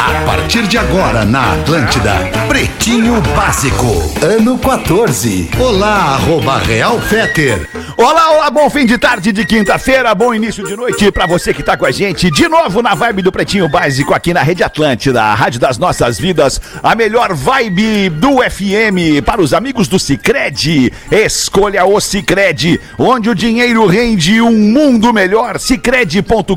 A partir de agora na Atlântida, Pretinho Básico, ano 14. Olá, arroba Real Feter. Olá, olá, bom fim de tarde de quinta-feira, bom início de noite pra você que tá com a gente de novo na vibe do Pretinho Básico aqui na Rede Atlântida, a rádio das nossas vidas, a melhor vibe do FM para os amigos do Cicred. Escolha o Cicred, onde o dinheiro rende um mundo melhor. Cicred.com.br.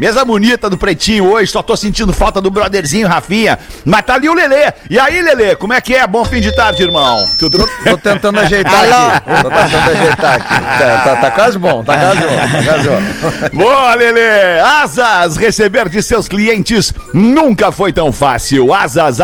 Mesa bonita do Pretinho hoje, só tô sentindo falta do brotherzinho Rafinha, mas tá ali o Lelê. E aí, Lelê, como é que é? Bom fim de tarde, irmão. Tudo Tô tentando ajeitar aqui. Tô tentando ajeitar aqui. Tá, tá- tá quase bom, tá quase bom, tá quase bom. Boa, Lelê! Asas, receber de seus clientes nunca foi tão fácil. Asas,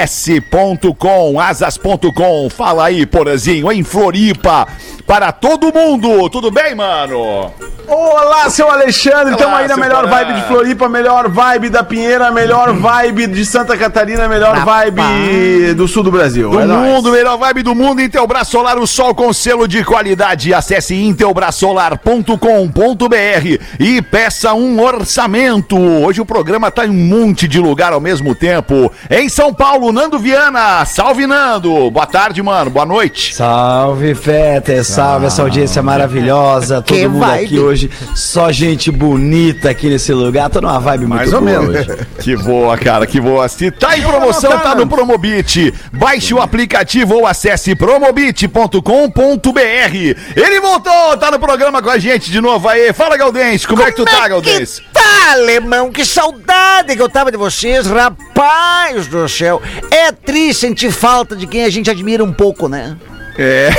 A-S-A-S.com, asas.com. Fala aí, Porazinho, em Floripa, para todo mundo. Tudo bem, mano? Olá, seu Alexandre. Estamos aí na melhor vibe de Floripa, melhor vibe da Pinheira, melhor vibe de Santa Catarina, melhor vibe do sul do Brasil. Do É nóis. mundo, melhor vibe do mundo, Intelbras Solar, o sol com selo de qualidade. Acesse intelbrasolar.com.br e peça um orçamento. Hoje o programa tá em um monte de lugar ao mesmo tempo. Em São Paulo, Nando Viana. Salve, Nando. Boa tarde, mano. Boa noite. Salve, Feta, salve essa audiência maravilhosa. Todo Que mundo vibe. aqui hoje, só gente bonita aqui nesse lugar. Tô numa vibe muito Mais ou boa menos. hoje. Que boa, cara, que boa. Se tá em promoção, tá no Promobit. Baixe o aplicativo ou acesse promobit.com.br. Ele voltou, tá no programa com a gente de novo aí. Fala, Galdense, como, é que tu tá, Galdense? Tá, alemão, que saudade que eu tava de vocês, rapaz do céu. É triste sentir falta de quem a gente admira um pouco, né? É,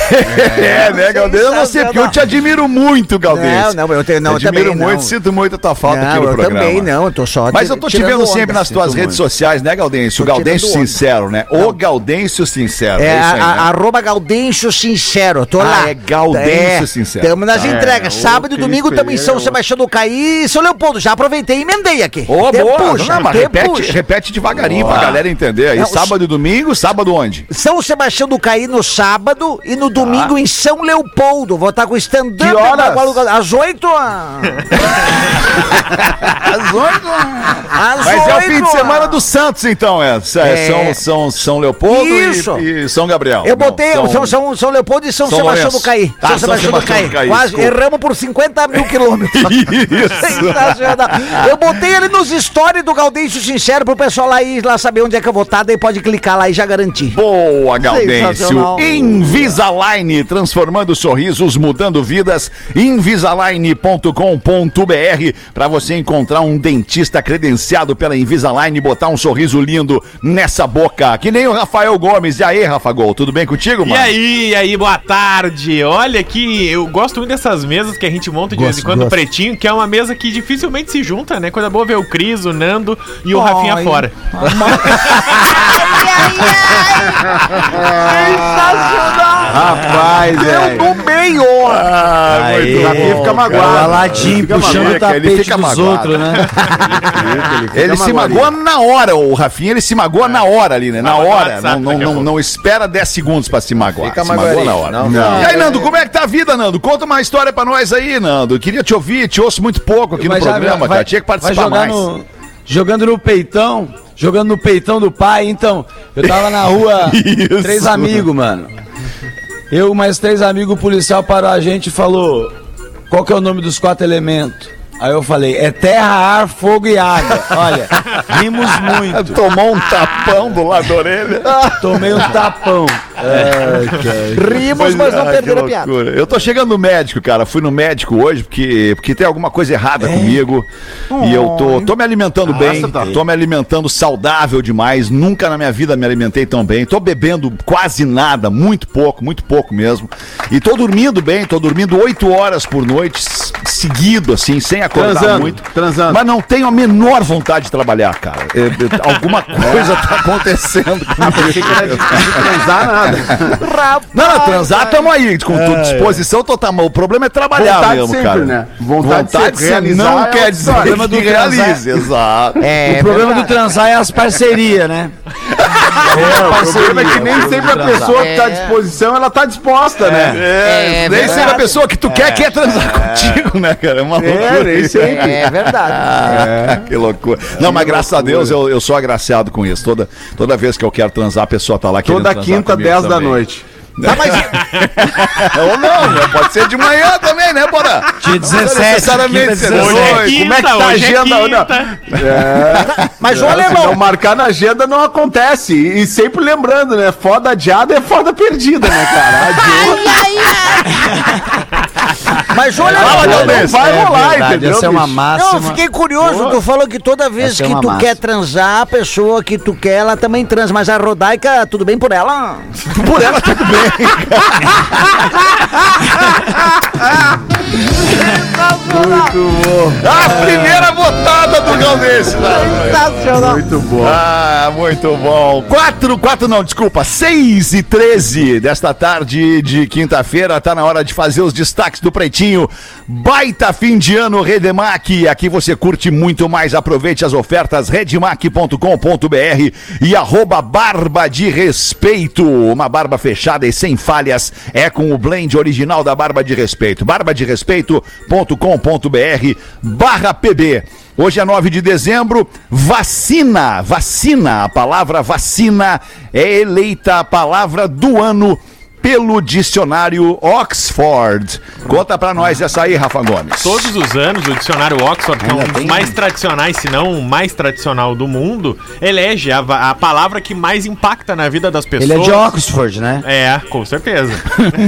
é, né, Galdense? Eu não sei, porque eu te admiro muito, Galdense. Não, não, eu te- não, eu admiro também muito, não. sinto muito a tua falta aqui não, no eu programa. também não, eu tô só Mas eu tô te vendo onda. sempre nas tuas redes muito. sociais, né, Gaudêncio? O Gaudêncio onda. Sincero, né? O Gaudêncio Sincero. É, isso aí, né? arroba Gaudêncio Sincero, tô Ah, lá. é Gaudêncio Sincero. Tamo nas Tá. entregas. É, Sábado e domingo estamos em São Sebastião do Caí e São Leopoldo. Já aproveitei e emendei aqui. Ô, Te boa. puxa, não, mas te repete, repete devagarinho pra galera entender. Aí, Não, sábado e domingo, sábado onde? São Sebastião do Caí no sábado e no domingo em São Leopoldo. Vou estar com stand-up. Que horas? Às oito. Às oito. Às Mas é o fim de semana do Santos, então, é. É, É. São, São, São Leopoldo e- Isso. E, São Gabriel. Eu Não, botei São, São, São Leopoldo e São, São Sebastião Lourenço. do Caí. Ah, São São Sebastião do Caí. do Caí, Quase desculpa. erramos por 50 mil quilômetros. Isso. Sensacional. Eu botei ele nos stories do Gaudêncio Sincero pro pessoal lá ir lá saber onde é que eu vou estar, daí pode clicar lá e já garantir. Boa, Gaudêncio. Sensacional. Invisalign, transformando sorrisos, mudando vidas. Invisalign.com.br para você encontrar um dentista credenciado pela Invisalign e botar um sorriso lindo nessa boca. Que nem o Rafael Gomes. E aí, Rafa Gol, tudo bem contigo, E mano? aí, e aí, boa tarde. Olha que eu gosto muito dessas mesas que a gente monta de vez em quando pretinho, que é uma mesa que dificilmente se junta, né? Coisa boa ver o Cris, o Nando e o Rafinha Ai. fora. Rapaz, é. no meio! Ah, Aí, muito Rafinha fica o magoado. Aladinho Fica puxando o tapete ele fica dos outros, né? Ele se magoa na hora, o Rafinha, ele se magoa na hora ali, né? Na hora. Não, não, não, não espera 10 segundos pra se magoar. Fica se magoa na hora. Não, não. E aí, Nando, como é que tá a vida, Nando? Conta uma história pra nós aí, Nando. Queria te ouvir, te ouço muito pouco aqui Mas no já programa, vai- cara. Tinha que vai participar jogar mais. no- jogando no peitão, jogando no peitão do pai, então. Eu tava na rua, três amigos, mano. Eu, mais três amigos, policial parou a gente falou: qual que é o nome dos quatro elementos? Aí eu falei, é terra, ar, fogo e água. Olha, rimos muito. Tomou um tapão do lado da orelha. Tomei um tapão. Rimos, mas não Ah, perderam a piada. Eu tô chegando no médico, cara. Fui no médico hoje porque, porque tem alguma coisa errada comigo. E eu tô, tô me alimentando bem, tá. tô me alimentando saudável demais. Nunca na minha vida me alimentei tão bem. Tô bebendo quase nada, muito pouco, muito pouco mesmo. E tô dormindo bem, tô dormindo oito horas por noite, seguido, assim, sem acordar Transando, muito. transando. Mas não tenho a menor vontade de trabalhar, cara. É, é, alguma coisa tá acontecendo de, de transar nada. Rapaz, Não, não, transar tamo aí, com tu- disposição total. mas O problema é trabalhar Vontade mesmo, sempre, cara. né? Vontade Vontade sempre. sempre Realizar não é quer dizer que do realize, exato. É, o problema do transar é as parcerias, né? É, o problema é que nem sempre a pessoa que tá à É. disposição, ela tá disposta, né? É, É nem verdade. sempre a pessoa que tu quer quer transar contigo, né, cara? É uma loucura. Nem sempre. É verdade. Ah, que loucura. Não, mas graças a Deus eu, eu sou agraciado com isso. Toda, toda vez que eu quero transar, a pessoa tá lá querendo Toda quinta, comigo 10 da noite. Tá, mas Ou não, né? Pode ser de manhã também, né, Bora? Dia 17, necessariamente quinta, ser 17. noite. Hoje é Como é que quinta, tá a é agenda? quinta. Mas, ô, Se não alemão, marcar na agenda não acontece. E sempre lembrando, né? Foda adiada é foda perdida, né, cara? mas, ô, Fala, alemão. Não vai É rolar, verdade, entendeu? Essa é uma máxima. Não, eu fiquei curioso. Tu falou que toda vez Essa é que uma tu massa. quer transar, a pessoa que tu quer, ela também transa. Mas a Rodaica, tudo bem por ela? Por ela tudo bem. A primeira votada do Galdês. Muito bom. Ah, muito bom. 4, 4 não, desculpa, 6 e 13 desta tarde de quinta-feira. Tá na hora de fazer os destaques do Pretinho. Baita fim de ano Redemac. Aqui você curte muito mais. Aproveite as ofertas redemac.com.br e arroba barba de respeito. Uma barba fechada e sem falhas é com o blend original da barba de respeito. barbaderespeito.com.br barra PB. Hoje é 9 de dezembro, vacina, vacina, a palavra vacina é eleita a palavra do ano pelo dicionário Oxford. Conta pra nós essa aí, Rafa Gomes. Todos os anos, o dicionário Oxford, que é um dos mais tradicionais, se não o mais tradicional do mundo, elege a, a palavra que mais impacta na vida das pessoas. Ele é de Oxford, né? É, com certeza.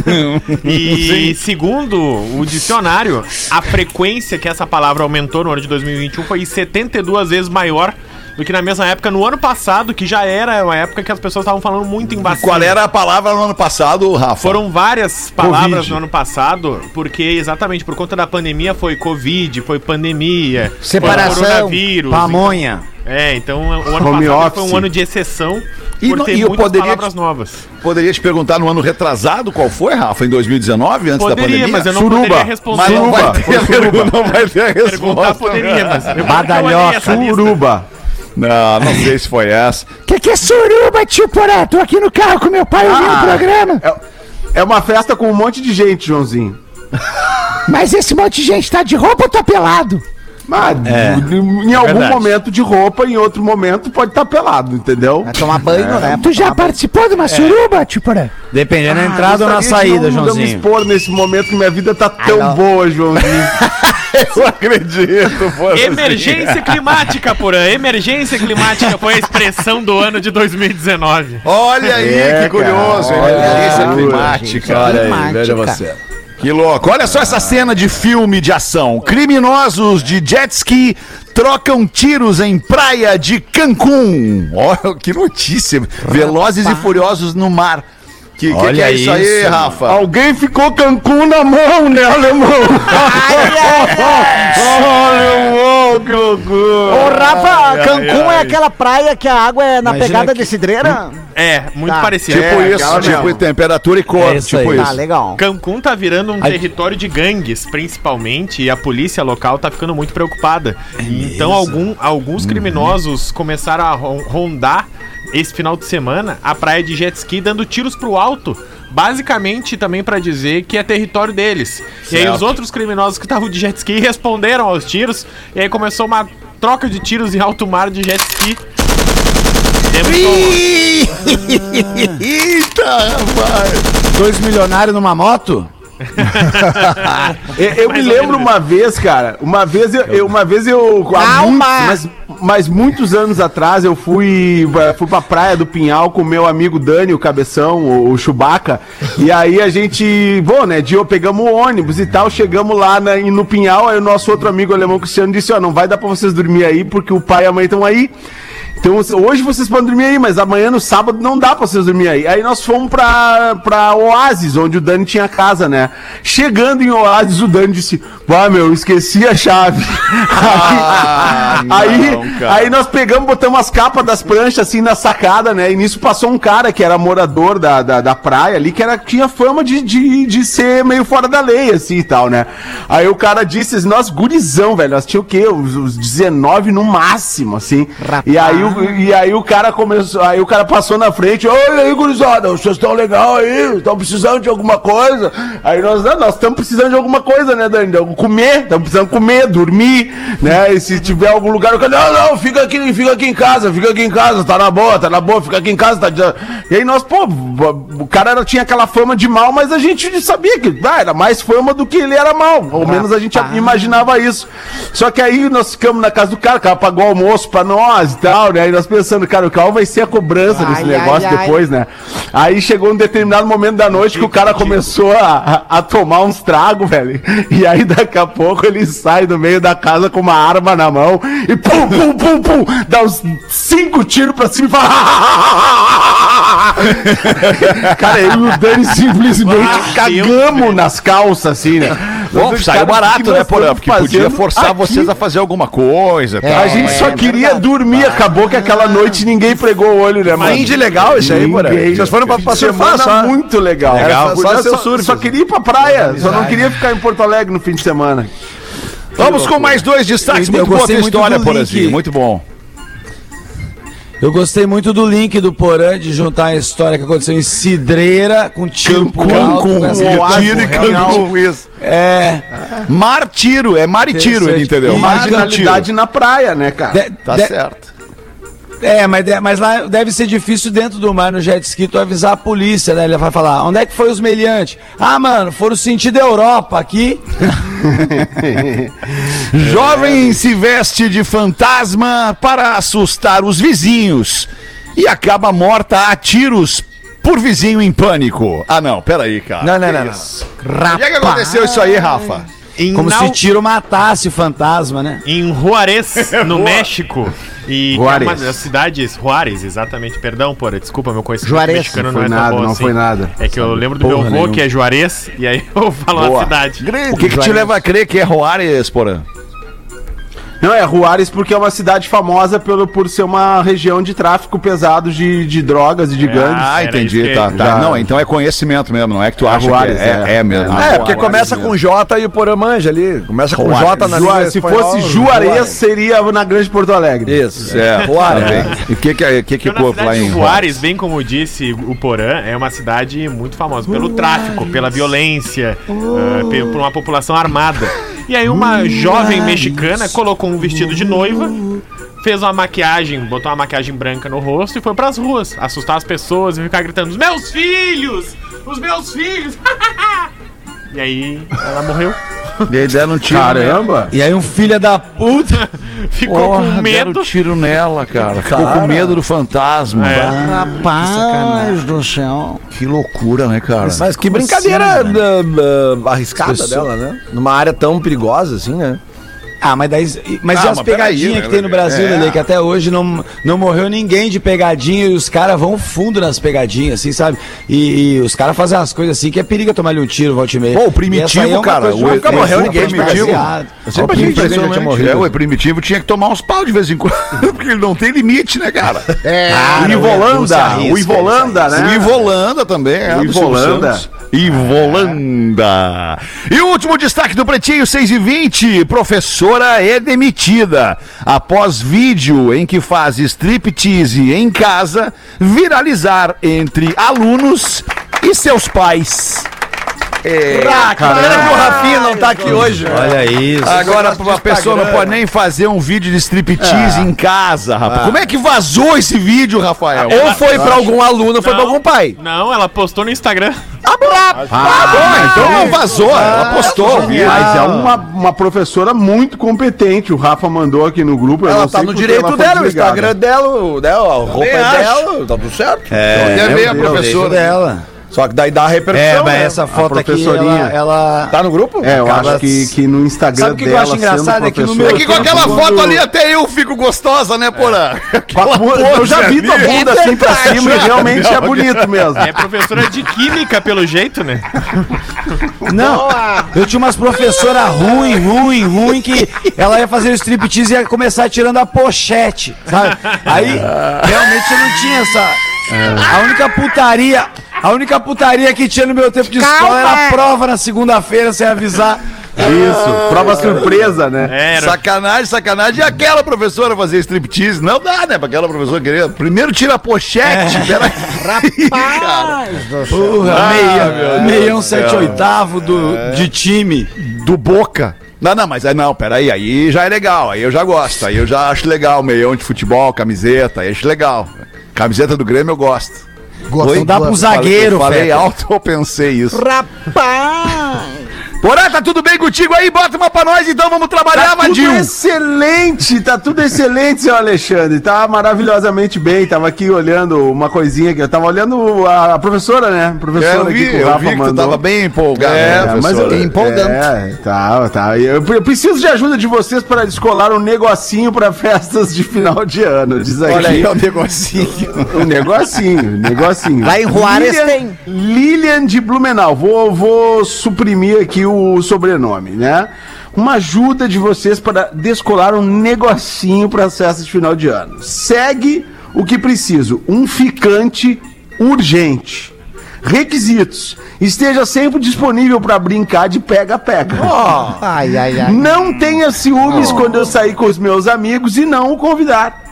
e segundo o dicionário, a frequência que essa palavra aumentou no ano de 2021 foi 72 vezes maior do que na mesma época no ano passado, que já era uma época que as pessoas estavam falando muito em vacina. Qual era a palavra no ano passado, Rafa? Foram várias palavras Covid. no ano passado, porque exatamente por conta da pandemia foi Covid, foi pandemia, Separação, foi coronavírus. Pamonha. É, então o ano Home passado foi office. um ano de exceção E por no- ter e muitas poderia palavras te- novas. Poderia te perguntar no ano retrasado qual foi, Rafa? Em 2019, antes da Poderia, pandemia? mas eu não Suruba. poderia responder. Mas não vai Suruba. ter, Foi suruba. não vai ter a Perguntar resposta. poderia, mas Badalhoca. Suruba. Não, não sei se foi essa. Que que é suruba, tio Porã? Tô aqui no carro com meu pai ouvindo o programa. É, é uma festa com um monte de gente, Joãozinho. Mas esse monte de gente tá de roupa ou tá pelado? Mas em algum verdade. momento de roupa, em outro momento pode estar pelado, entendeu? Vai tomar banho, né? Tu já participou de uma suruba, tio Porã? Dependendo da Ah, entrada ou na saída, não, não me Joãozinho. expor nesse momento que minha vida tá tão não. boa, Joãozinho. Eu acredito. assim. Emergência climática, porã. Emergência climática foi a expressão do ano de 2019. Olha aí, É, que curioso. cara, Emergência climática. olha aí, Olha veja você. Que louco. Olha só essa cena de filme de ação. Criminosos de jet ski trocam tiros em praia de Cancún. Olha que notícia. Velozes e furiosos no mar. Que, que, Olha que é isso aí, isso, Rafa? Alguém ficou Cancún na mão, né, alemão? alemão, que loucura. Ô, Rafa, ai, Cancún ai. é aquela praia que a água é na Imagina pegada que- de cidreira? É, muito Tá. parecido. Tipo É, isso, tipo mesmo. temperatura e cor, É isso tipo aí. isso. Tá, legal. Cancún tá virando um território de gangues, principalmente, e a polícia local tá ficando muito preocupada. então, algum- alguns criminosos começaram a ron- rondar esse final de semana a praia de jet ski, dando tiros pro alto. Basicamente, também pra dizer que é território deles. E aí, Certo. os outros criminosos que estavam de jet ski responderam aos tiros. E aí, começou uma troca de tiros em alto mar de jet ski. Eita, rapaz. Dois milionários numa moto? Eu, eu me lembro uma vez, cara, uma vez eu, eu- uma vez eu, Calma! muitos, mas, mas muitos anos atrás eu fui, eh, fui pra praia do Pinhal com meu amigo Dani, o Cabeção, o, o Chewbacca, e aí a gente, bom, né, Dio, pegamos o ônibus e tal, chegamos lá na- e no Pinhal, aí o nosso outro amigo alemão Cristiano disse, ó, não vai dar pra vocês dormir aí, porque o pai e a mãe estão aí, Então hoje vocês podem dormir aí, mas amanhã no sábado não dá pra vocês dormir aí. Aí nós fomos pra, pra Oasis, onde o Dani tinha casa, né? Chegando em Oasis, o Dani disse: Pá, meu, esqueci a chave. Ah, aí, não, aí, nós pegamos, botamos as capas das pranchas assim na sacada, né? E nisso passou um cara que era morador da, da, da praia ali, que era, tinha fama de, de, de ser meio fora da lei, assim e tal, né? Aí o cara disse nós gurizão, velho, nós tinha o quê? Os, os 19 no máximo, assim. E aí, o, e aí o cara começou, aí o cara passou na frente, olha aí, gurizada, vocês estão legal aí, estão precisando de alguma coisa? Aí nós, não, nós estamos precisando de alguma coisa, né, Dani? Comer, estamos precisando comer, dormir, né? E se tiver algum lugar, eu quero, não, não, fica aqui, fica aqui em casa, fica aqui em casa, tá na boa, tá na boa, fica aqui em casa, tá. E aí nós, pô, o cara era- tinha aquela fama de mal, mas a gente sabia que ah, era mais fama do que ele era mal. Ao menos a gente imaginava isso. Só que aí nós ficamos na casa do cara, o cara pagou almoço pra nós e tal, né? Aí nós pensando, cara, qual vai ser a cobrança desse negócio depois, né? Aí chegou um determinado momento da noite que o cara começou a, a, a tomar uns tragos, velho. E aí daqui a pouco ele sai do meio da casa com uma arma na mão e pum, pum, pum, pum, dá uns cinco tiros pra cima e fala. cara, eu e o Dani simplesmente cagamos nas calças, assim, né? Bom, saiu barato, nós né, Porã? Porque podia forçar aqui? vocês a fazer alguma coisa. tal, A gente mas- só queria dormir, acabou que aquela noite ninguém pregou o olho, né, mano? De legal isso aí, Porã. Vocês foram pra, pra surfar Semana só. muito legal. Legal. Era Só só, surf, só queria ir pra praia, só não queria ficar em Porto Alegre no fim de semana. Vamos com mais dois destaques. Muito boa tua história, Porazinho. Muito bom. Eu gostei muito do link do Porã de juntar a história que aconteceu em Cidreira com tiro alto, com essa- Tiro e Cancún, isso. É. Mar tiro, é mar e tiro, ele entendeu? E. Marginalidade na praia, né, cara? de- Tá de- certo. É, mas, de- mas lá deve ser difícil dentro do mar no jet ski tu avisar a polícia, né? Ele vai falar, onde é que foi os meliantes? Ah, mano, foram sentido Europa aqui. Jovem se veste de fantasma para assustar os vizinhos e acaba morta a tiros por vizinho em pânico. Ah, não, peraí, cara. Não, não, Que não, não. Onde é que aconteceu isso aí, Rafa? Em, Como Nau- se tiro matasse o fantasma, né? em Juarez, no México. E Juárez. é uma das cidades. Juárez, exatamente. Perdão, porra. Desculpa, meu conhecimento Juarez. mexicano Não não, foi é tão nada, bom não assim. foi nada. É que eu lembro do meu porra avô, nenhuma. que é Juarez, e aí eu falo Boa. a cidade. O que, que te leva a crer que é Juárez, Porã? Não, é Juárez porque é uma cidade famosa pelo, por ser uma região de tráfico pesado de, de drogas e de gangues. Ah, entendi, tá, tá. já- Não, então é conhecimento mesmo, não é que tu É acha Juárez, que é, é, é. é mesmo. É, Ah, porque começa com J e o Porã manja ali. Começa com Juárez. J na Jua- língua se fosse Juarez, seria na Grande Porto Alegre. Isso. É, tá bem. E o que que, que, que Então, houve lá em de Juárez, bem como disse o Porã, é uma cidade muito famosa pelo tráfico, pela violência, pe- por uma população armada. E aí uma jovem mexicana colocou um vestido de noiva, fez uma maquiagem, botou uma maquiagem branca no rosto e foi pras ruas, assustar as pessoas e ficar gritando: Os meus filhos! Os meus filhos! e aí ela morreu. E aí deram um tiro. Caramba! E aí um filho da puta. Ficou Porra, com deram medo. tiro nela, cara. Ficou com medo do fantasma. É. Rapaz do céu. Que loucura, né, cara? Mas que brincadeira assim, ah, ah, arriscada Pessoa- dela, né? Numa área tão perigosa assim, né? Ah, mas daí. Mas Ah, e as mas pegadinhas né, que tem no Brasil, é. Lele, que até hoje não, não morreu ninguém de pegadinha e os caras vão fundo nas pegadinhas, assim, sabe? E, e os caras fazem as coisas assim que é perigo tomar um tiro, volte e meia. Pô, o E primitivo, é cara, o- nunca morreu é o ninguém de primitivo. Eu sempre achei morrido. É, o primitivo tinha que tomar uns pau de vez em quando, porque ele não tem limite, né, cara? É. o Edu se Ivolanda, arrisca, o Ivolanda, né? O Ivolanda também, é. O Ivolanda. Ivolanda. E o último destaque do Pretinho 6 e 20. Professora é demitida após vídeo em que faz striptease em casa viralizar entre alunos e seus pais. Ah, pena que o Rafinha não tá aqui hoje. Olha isso. Agora a pessoa não pode nem fazer um vídeo de striptease em casa, rapaz. Ah. Como é que vazou esse vídeo, Rafael? Ou foi pra algum aluno ou foi pra algum pai. Não, ela postou no Instagram. Ah, bom, então não vazou, ela postou. o vídeo. Mas é uma, uma professora muito competente. O Rafa mandou aqui no grupo. eu Ela tá no direito dela, o. Instagram dela, o- né, a roupa é dela, tá tudo certo. Quer ver a Deus, professora? dela. Só que daí dá a repercussão. É, mas né? essa foto aqui, ela, ela- Tá no grupo? É, eu Acaba- acho que, que no Instagram Sabe o que eu acho engraçado? É que no meu- É que com aquela foto ali até eu fico gostosa, né, Porã? Aquela Eu já vi tua bunda assim pra cima e realmente é Não, bonito mesmo. É professora de química, pelo jeito, né? Não, eu tinha umas professoras ruim, ruim, ruim, que ela ia fazer o striptease e ia começar tirando a pochete, sabe? Aí, realmente eu não tinha essa... A única putaria, a única putaria que tinha no meu tempo de escola era a prova na segunda-feira, sem avisar. Isso, prova surpresa, né? Era. Sacanagem, sacanagem. E aquela professora fazer striptease? Não dá, né? Pra aquela professora querer. Primeiro tira a pochete. Peraí. Rapaz. Porra, Ah, meia, meu meião sete oitavo do, de time. Do Boca. Não, não, mas aí não, peraí, aí já é legal, aí eu já gosto, aí eu já acho legal, meião de futebol, camiseta, aí acho legal. Camiseta do Grêmio eu gosto. Gosto Não dá pro zagueiro, Falei Fetter. alto ou pensei isso. Rapaz! Porã, tá tudo bem contigo aí? Bota uma pra nós então, vamos trabalhar, Tá tudo Vadinho. excelente, tá tudo excelente, seu Alexandre. Tá maravilhosamente bem. Tava aqui olhando uma coisinha que eu tava olhando a, a professora, né? A É, professora eu vi, aqui que o eu Rafa vi que tu mandou. tava bem empolgado. É, né, mas eu, professora? empolgante. É, tá, tá. Eu, eu preciso de ajuda de vocês para descolar um negocinho para festas de final de ano. Diz aqui. Olha aí, o negocinho. Um negocinho, um negocinho. Lá em Juárez Lilian- tem. Lilian de Blumenau. Vou, vou suprimir aqui o sobrenome, né? Uma ajuda de vocês para descolar um negocinho para as festas de final de ano. Segue o que preciso: um ficante urgente. Requisitos: esteja sempre disponível para brincar de pega-pega. Ai, ai, ai. Não tenha ciúmes quando eu sair com os meus amigos e não o convidar.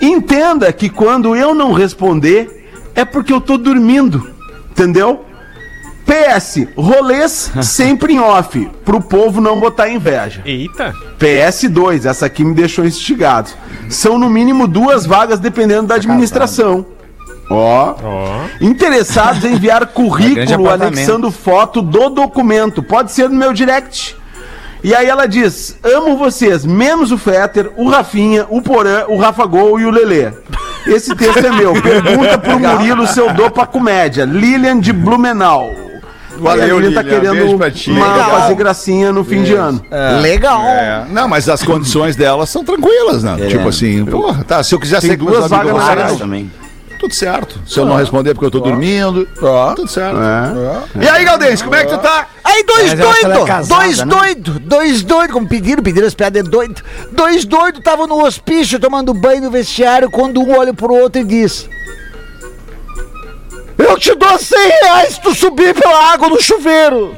Entenda que quando eu não responder, é porque eu tô dormindo. Entendeu? PS, rolês sempre em off, pro povo não botar inveja. Eita. PS2, essa aqui me deixou instigado. São no mínimo duas vagas dependendo da administração. Ó. Interessados em enviar grande currículo anexando foto do documento. Pode ser no meu direct. E aí ela diz: amo vocês, menos o Fetter, o Rafinha, o Porã, o Rafa Gol e o Lelê. Esse texto é meu. Pergunta pro Murilo se eu dou pra comédia. Lilian de Blumenau. Valeu, Lilian tá Lilian. Beijo querendo pra ti. uma, Legal. fazer gracinha no fim de ano. Legal. É, não, mas as condições delas são tranquilas, né? Tipo assim, porra, tá, se eu quiser Tem com duas vagas na área também. tudo certo. Se eu não responder porque eu tô dormindo, tudo certo. É. E aí, Galdense, como é que tu tá? Aí, dois Mas que ela é doidos, casada, dois né? doidos, dois doidos, como pediram, pediram as piadas de doido. Dois doidos estavam no hospício tomando banho no vestiário quando um olha pro outro e diz: Eu te dou 100 reais se tu subir pela água no chuveiro.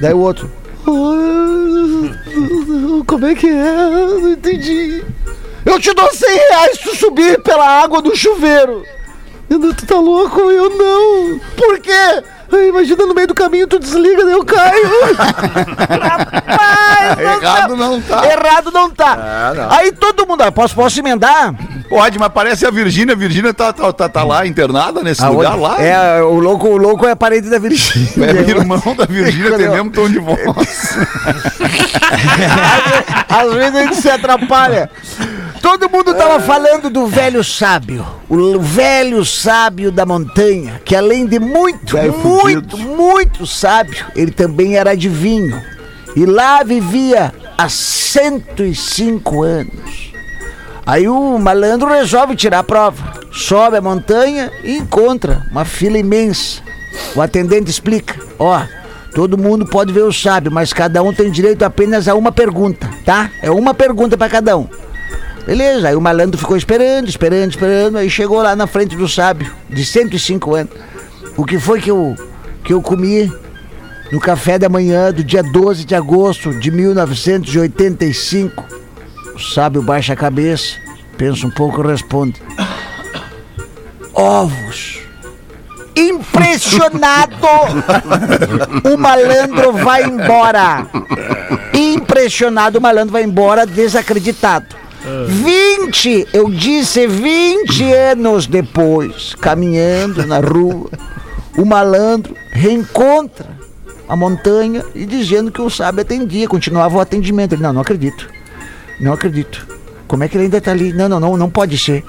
Daí o outro: "Ah, Como é que é? Não entendi. Eu te dou 100 reais se tu subir pela água do chuveiro. Tu tá louco? Eu não. Por quê? Ai, imagina no meio do caminho tu desliga, daí eu caio. Rapaz, Errado não tá. Errado não tá. Aí todo mundo, ah, posso, posso emendar? Pode, mas parece a Virgínia. A Virgínia tá, tá, tá, tá lá internada nesse lugar lá. É, o louco, o louco é parente da Virgínia. É irmão da Virgínia, tem mesmo tom de voz. Às vezes a gente se atrapalha. Todo mundo tava falando do velho sábio. O velho sábio da montanha, que além de muito, Velho muito, muito sábio, ele também era adivinho. E lá vivia há 105 anos. Aí o malandro resolve tirar a prova. Sobe a montanha e encontra uma fila imensa. O atendente explica: Ó, todo mundo pode ver o sábio, mas cada um tem direito apenas a uma pergunta, tá? É uma pergunta pra cada um. Beleza, aí o malandro ficou esperando, esperando, esperando, aí chegou lá na frente do sábio, de 105 anos. O que foi que eu, que eu comi no café da manhã do dia 12 de agosto de 1985? O sábio baixa a cabeça, pensa um pouco e responde: Ovos. Impressionado, o malandro vai embora. Impressionado, o malandro vai embora desacreditado. 20, eu disse 20 anos depois, caminhando na rua, o malandro reencontra a montanha e dizendo que o sábio atendia, continuava o atendimento. Ele, não, não acredito. Não acredito. Como é que ele ainda tá ali? Não, não, não, não pode ser.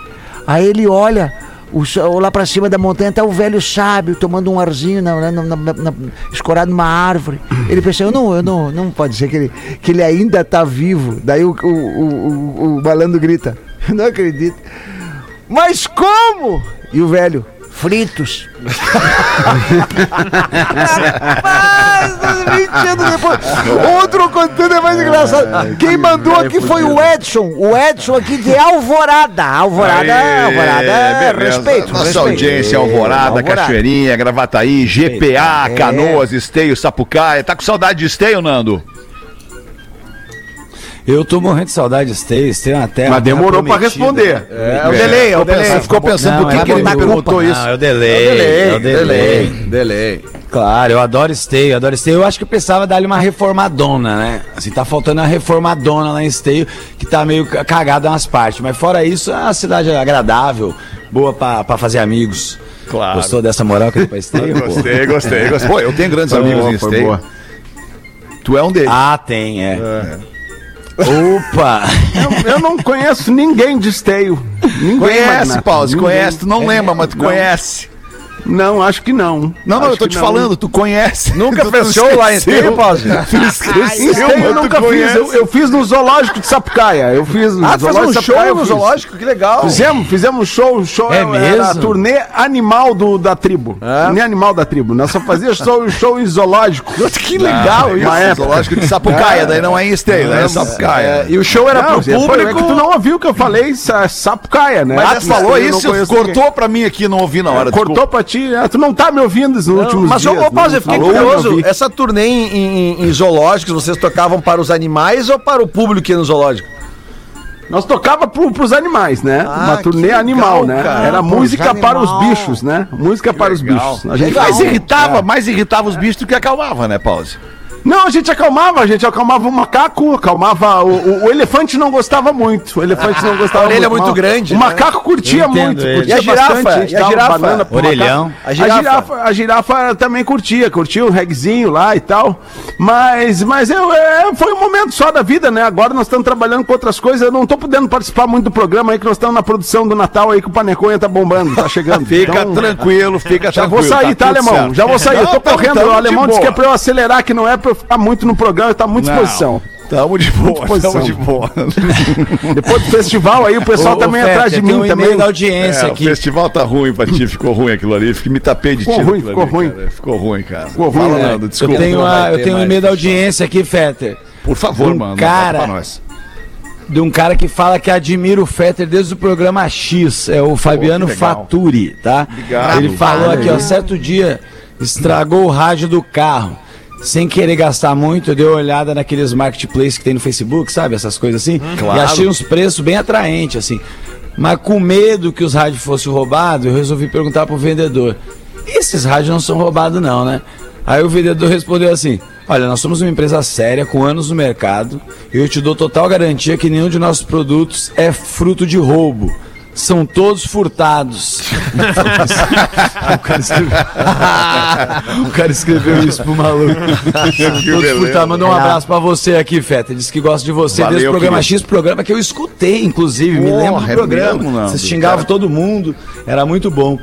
Aí ele olha o, lá pra cima da montanha tá o velho sábio tomando um arzinho na, na- na- na- escorado numa árvore. Ele pensou, não, eu não, não pode ser que ele, que ele ainda tá vivo. Daí o, o, o, o- o grita, não acredito. Mas como? E o velho, fritos. Mas, 20 anos depois. Outro contando é mais engraçado. Quem mandou aqui foi o Edson. O Edson aqui de Alvorada. Alvorada, Alvorada, É, beleza. respeito. Nossa respeito. audiência, Alvorada, Alvorada. Cachoeirinha, Gravataí, GPA, É. Canoas, Esteio, Sapucaia. Tá com saudade de Esteio, Nando? Eu tô morrendo de saudade de Stay é uma terra. Mas demorou pra responder. É, o delay, é o delay. Você ficou pensando Não, por que, é que ele me perguntou isso? Não, é o delay. É o delay. delay. Claro, eu adoro Esteio, adoro Esteio. Eu acho que eu precisava dar-lhe uma reformadona, né? Assim, tá faltando uma reformadona lá em Esteio, que tá meio ca- cagada nas partes. Mas fora isso, é uma cidade agradável, boa pra, pra fazer amigos. Claro. Gostou dessa moral que eu pra Esteio? Gostei, gostei, gostei. Pô, eu tenho grandes amigos boa, em Esteio. Tu é um deles. Ah, tem, é. Opa! Eu, eu não conheço ninguém de esteio. Ninguém, conhece, Ninguém. conhece. Tu não lembra, mas tu Não. conhece. Não, acho que não. Não, não, Acho eu tô te não. falando, tu conhece. Nunca show lá em. Esteio? Tu esqueceu, eu nunca fiz. Eu, eu fiz no zoológico de Sapucaia. Eu fiz no Ah, tu fez zoológico um de Sapucaia, show no fiz. zoológico? Que legal. Fizemos, fizemos show, show É era a mesmo? turnê animal do, da tribo. É? Turnê animal da tribo. Nós só fazia show, show em zoológico. Que legal Uma isso. época. Lógico de Sapucaia, daí não é em Esteio, daí é É, Sapucaia. e o show era Não, pro foi- público. é que tu não ouviu o que eu falei, sa- Sapucaia, né? Mas Ah, tu falou não isso, cortou pra mim aqui, não ouvi na hora. Cortou pra ti, é, tu não tá me ouvindo nos últimos Mas, ô, dias. ô Pause, não eu fiquei falou, não curioso. Essa turnê em, em- em zoológicos, vocês tocavam para os animais ou para o público que no zoológico? Nós tocava pro, pros animais, né? Ah, Uma turnê que legal, animal, né? cara. Era música para os bichos, né? Música para os bichos. A gente mais irritava, mais irritava os bichos do que acalmava, né, Pause? Não, a gente acalmava, a gente acalmava o macaco, acalmava. O, o- o elefante não gostava muito. O elefante não gostava A orelha é muito grande, O né? macaco curtia Eu muito. Curtia E a girafa? bastante, gente E a dava girafa? banana pro Orelhão. A A girafa? girafa, a girafa também curtia, curtia o regzinho lá e tal. Mas, mas eu, é, foi um momento só da vida, né? Agora nós estamos trabalhando com outras coisas. Eu não tô podendo participar muito do programa aí, que nós estamos na produção do Natal aí, que o Paneconha tá bombando, tá chegando. Fica Então, tranquilo, fica já tranquilo. vou sair, tá, tudo alemão? certo. Já vou sair. eu Não, tô tamo- correndo. tamo o alemão disse que é pra eu acelerar, que não é pra eu ficar muito no programa, tá muito exposição. Tamo de boa, posição. tamo de boa. Depois do festival aí, o pessoal Ô, também ô, atrás de mim um também. e-mail da audiência É, o aqui. festival tá ruim pra ti, ficou ruim aquilo ali. Fiquei me tapei de Ficou tiro ruim, ficou ruim. cara. Ficou ruim, cara. Ficou ruim, Fala, né? Nando, Eu desculpa. tenho, não uma, eu tenho um e-mail da audiência aqui, Fetter. Por favor, Um mano. cara- pra nós. de um cara que fala que admira o Fetter desde o programa X, é o Fabiano legal. Faturi, tá? Obrigado. Ele falou aqui, ó, certo dia estragou o rádio do carro. Sem querer gastar muito, eu dei uma olhada naqueles marketplaces que tem no Facebook, sabe? Essas coisas assim. Claro. E achei uns preços bem atraentes, assim. Mas com medo que os rádios fossem roubados, eu resolvi perguntar pro vendedor. Esses rádios não são roubados, não, né? Aí o vendedor respondeu assim: Olha, nós somos uma empresa séria, com anos no mercado, e eu te dou total garantia que nenhum de nossos produtos é fruto de roubo. São todos furtados. o, cara escreveu... o cara escreveu isso pro maluco. São todos furtados. Mandou um abraço pra você aqui, Feta. Diz que gosta de você Valeu, desde o programa querido. X, programa que eu escutei, inclusive. me Porra, lembro do é programa. mesmo? Vocês xingavam Cara. todo mundo. Era muito bom.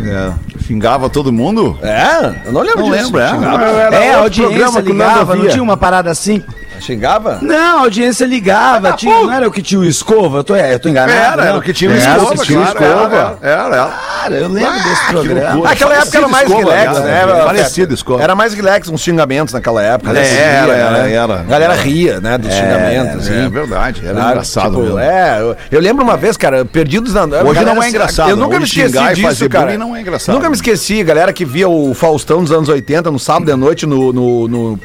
É. Xingava todo mundo? É? Eu não lembro Não disso. lembro, é. Xingava? Era é, a audiência ligava, não tinha uma parada assim? Xingava? Não, a audiência ligava, tinha, não era o que tinha o escova? Eu tô, é, eu tô enganado. Era, era não? o que tinha o Era escova, o que tinha o claro, escova. Era, era, era. Cara, eu lembro desse programa. Naquela época era mais Escova, relax, né? né? Parecido, escova. Era mais relax, uns xingamentos naquela época. né? É, era, era, né? era. A galera ria, né, dos xingamentos, É assim. verdade, era engraçado tipo, mesmo. É, eu, lembro uma vez, cara, perdidos na. Hoje não é engraçado, Eu nunca me esqueci disso, cara. não é engraçado. Nunca me esqueci, galera que via o Faustão dos anos 80 no sábado à noite no,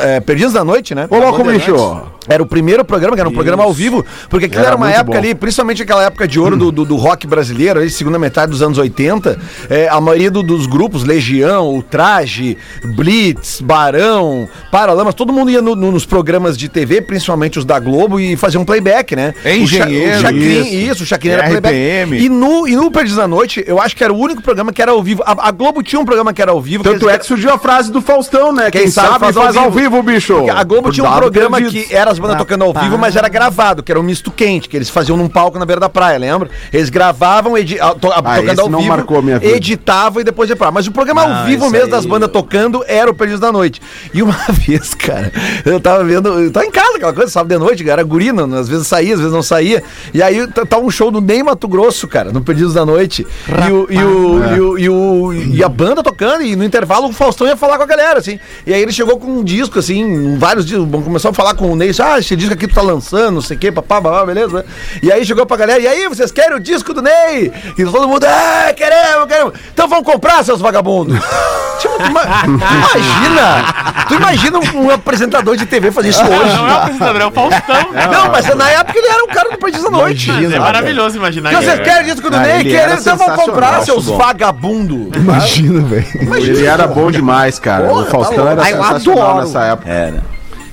é, Perdidos da Noite, né? Ô, louco, Bandeirantes. Era o primeiro programa, que era um programa ao vivo, porque aquilo Era era, uma época bom. ali, principalmente aquela época de ouro do, do, do rock brasileiro, ali, segunda metade dos anos 80. é, a maioria do- dos grupos, Legião, o Traje, Blitz, Barão, Paralamas, todo mundo ia no- no- nos programas de TV, principalmente os da Globo, e fazia um playback, né? Engenheiro, o, Cha, o Chacrin, isso. isso. o Chacrin era playback. E no, e no Perdidos da Noite, eu acho que era o único programa que era ao vivo. A, a Globo tinha um programa que era ao vivo. Tanto é que surgiu a frase do Faustão, né? Quem, Quem sabe, faz, ao vivo, bicho. porque a Globo tinha um programa perdidos. que era as bandas tocando ao vivo, mas era gravado, que era um misto quente, que eles faziam num palco na beira da praia, lembra? Eles gravavam, edi- a- to- Ah, tocando esse ao não vivo, marcou a minha vida. editavam e depois ia pra. Mas o programa ao Ah, vivo mesmo das bandas tocando era o Perdidos da Noite. E uma vez, cara, eu tava vendo, eu tava em casa, aquela coisa, sábado de noite, era gurina, às vezes saía, às vezes não saía. E aí tá, tá um show do Ney Mato Grosso, cara, no Perdidos da Noite. E, o, e, o, e, o, e, o- e a banda tocando, e no intervalo o Faustão ia falar com a galera, assim. E aí ele chegou com um disco, assim, vários discos, bom, começou a falar com o Ney, ah, esse disco aqui tu tá lançando, não sei o quê, papá, babá, beleza, né? E aí chegou pra galera, e aí, vocês querem o disco do Ney? E todo mundo, ah, queremos, queremos. Então vamos comprar, seus vagabundos. tipo, imagina, tu imagina um, um apresentador de TV fazer isso hoje. Não é o apresentador, é o Faustão. Não, mas na época ele era um cara do Perdidos da Noite. Mas é maravilhoso imaginar E vocês isso. querem disco do Ah, Ney? ele Querem? era Então vamos comprar, seus vagabundos. Imagina, velho. Ele era bom demais, cara. Porra, o Faustão tá era Ai, eu sensacional nessa época. Era.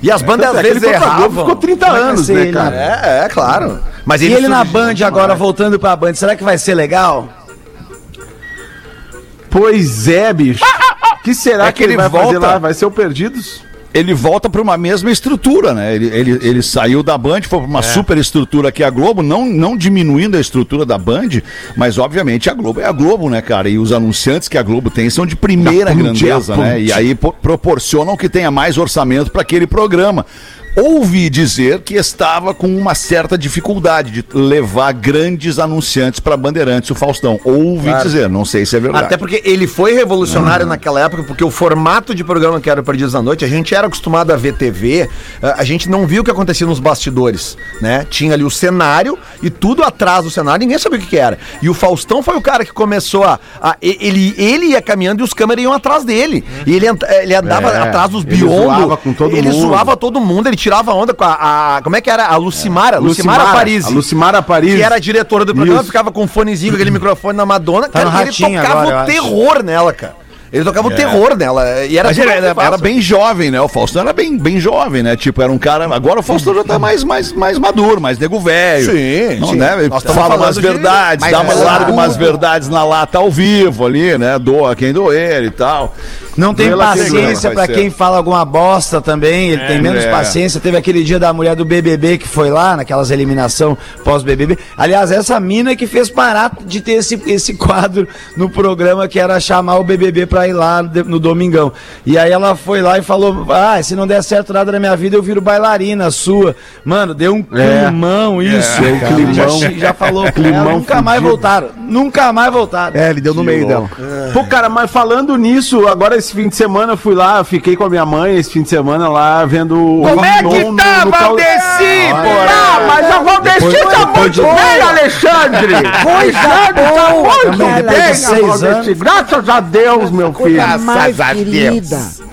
E as bandas às é vezes Globo, erravam. ficou 30 Como é anos, né, ele, cara? É, é, claro. Mas E ele na Band agora, voltando pra Band, será que vai ser legal? Pois é, bicho. O que será É que, que ele vai fazer volta- lá? Vai ser o Perdidos? Ele volta para uma mesma estrutura, né? Ele, ele, ele saiu da Band, foi pra uma super estrutura que é a Globo, não, não diminuindo a estrutura da Band, mas obviamente a Globo é a Globo, né, cara? E os anunciantes que a Globo tem são de primeira grandeza, né? E aí po- proporcionam que tenha mais orçamento para aquele programa. Ouvi dizer que estava com uma certa dificuldade de levar grandes anunciantes para Bandeirantes, o Faustão. Ouvi dizer, não sei se é verdade. Até porque ele foi revolucionário naquela época, porque o formato de programa que era o Perdidos da Noite, a gente era acostumado a ver TV, eh, a gente não viu o que acontecia nos bastidores, né? Tinha ali o cenário e tudo atrás do cenário, ninguém sabia o que, era. E o Faustão foi o cara que começou a. a- ele, ele ia caminhando e os câmeras iam atrás dele. E ele, ent- ele andava É, atrás dos ele biondos. zoava com todo ele mundo. zoava todo mundo, ele tirava onda com a. a- como é que era? A Lucimara, Lucimara, Lucimara, Parisi. a Lucimara Parisi. Que era a diretora do programa, Isso. ficava com um fonezinho, com aquele microfone na Madonna. Tá cara, ele tocava agora, o terror nela, cara. Ele tocava o terror nela. E era era, era faço. bem jovem, né? O Faustão era bem, bem jovem, né? Tipo, era um cara. Agora o Faustão já tá mais, mais, mais maduro, mais nego velho. Sim, Não, sim. né? Nós fala umas de- verdades, dá uma, larga umas verdades na lata ao vivo ali, né? Doa quem doer e tal. Não tem paciência ser. quem fala alguma bosta também. Ele tem menos é. paciência. Teve aquele dia da mulher do BBB que foi lá, naquelas eliminação pós-BBB. Aliás, essa mina que fez parar de ter esse, esse quadro no programa que era chamar o BBB pra ir lá no, Domingão. E aí ela foi lá e falou: Ah, se não der certo nada na minha vida, eu viro bailarina sua. Mano, deu um É. climão isso. Deu um cara. climão. Já, já falou. Climão Ela nunca mais voltaram. Nunca mais voltaram. É, ele deu no meio dela. Pô, cara, mas falando nisso, agora esse fim de semana eu fui lá, fiquei com a minha mãe esse fim de semana lá vendo o. Como é que tá, Valdeci, Ah, mas a Valdeci Depois- tá depois de- muito bem, Alexandre! Coisa tá boa, muito bem, anos. Graças a Deus, meu filho. coisa mais querida.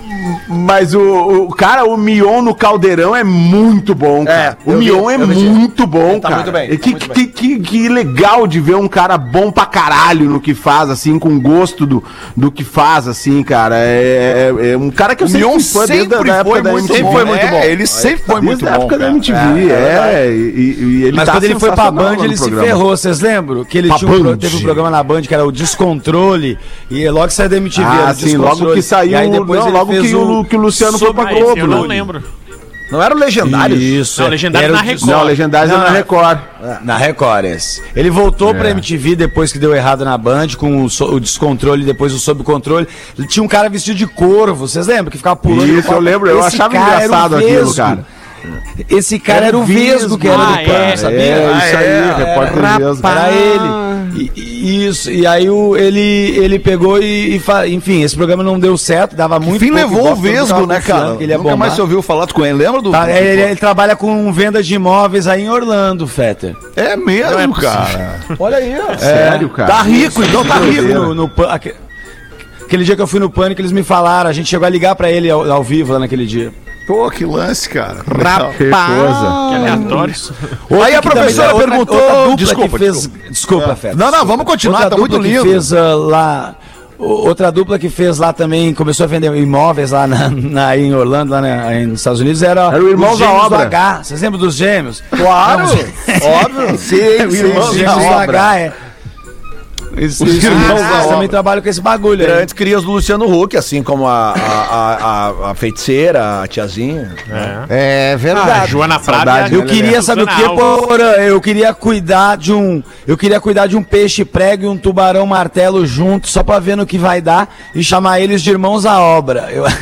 Mas o, o- cara, o Mion no Caldeirão é muito bom, cara. o eu vi, Mion é eu vi. muito bom, Tá cara. muito bem, tá que, muito que, que, que legal de ver um cara bom pra caralho no que faz, assim, com gosto do, do que faz, assim, cara. É, é- é um cara que eu O sempre Mion fui fã desde a- sempre da época foi da muito MTV. bom. foi muito É, bom. Ele sempre foi muito Desde a bom. época da. MTV, é. e, e- e ele Mas tá quando ele foi pra Band, ele se ferrou, vocês lembram? Que ele um teve um programa na Band que era o Descontrole, e logo que saiu da MTV, Ah, era o sim, logo que saiu, E aí depois não, ele logo fez que o, que o Luciano foi pra Ah, esse Globo. eu não né? lembro. Não era o legendário? Isso. Não, Legendário Era na Record. Não, Legendários é Não, na não. Record. Na Record, esse. Ele voltou pra MTV depois que deu errado na Band, com o, so- o descontrole, depois o sob controle. Ele tinha um cara vestido de corvo, vocês lembram? Que ficava pulando. Isso, eu lembro, eu achava era engraçado aquilo, Vesgo. cara. Esse cara Era era, o Vesgo que era Ah, do Pânico, é, sabia? É, isso aí, Era- repórter era- mesmo. Era ele. E- isso, e aí o, ele, ele pegou e, e fa- enfim, esse programa não deu certo, dava muito Enfim, levou o Vesgo, né, cara? que ele ia Nunca mais bombar. se ouviu falar com ele. Lembra do. Tá, ele, ele trabalha com venda de imóveis aí em Orlando, Fetter. É mesmo, cara. Olha aí, ó. Sério, cara. Tá rico, então tá rico. no, no aquele dia que eu fui no Pânico, eles me falaram, a gente chegou a ligar pra ele ao, ao vivo lá naquele dia. Pô, que lance, cara. Coisa. Que aleatório. Aí a também- professora outra- perguntou. outra dupla desculpa, que fez, desculpa, Fetter. Não, não, vamos continuar, Outra tá muito lindo. Que fez ah, lá, outra dupla que fez lá também, começou a vender imóveis lá na, na- em Orlando, lá na- nos Estados Unidos, era, Era o Irmãos os da Obra. H. Vocês lembram dos gêmeos? Claro, óbvio. Sim, Irmãos os da gêmeos do É. Os irmãos da obra. também trabalham com esse bagulho aí. Grandes crias do Luciano Huck, assim como a, a, a, a- a feiticeira, a tiazinha. É. É Ah, verdade. Joana Prado. Saudade, e a- Eu queria, sabe o que. Porã? Eu queria cuidar de um. Eu queria cuidar de um peixe prego e um tubarão martelo junto, só pra ver no que vai dar e chamar eles de irmãos à obra. Eu...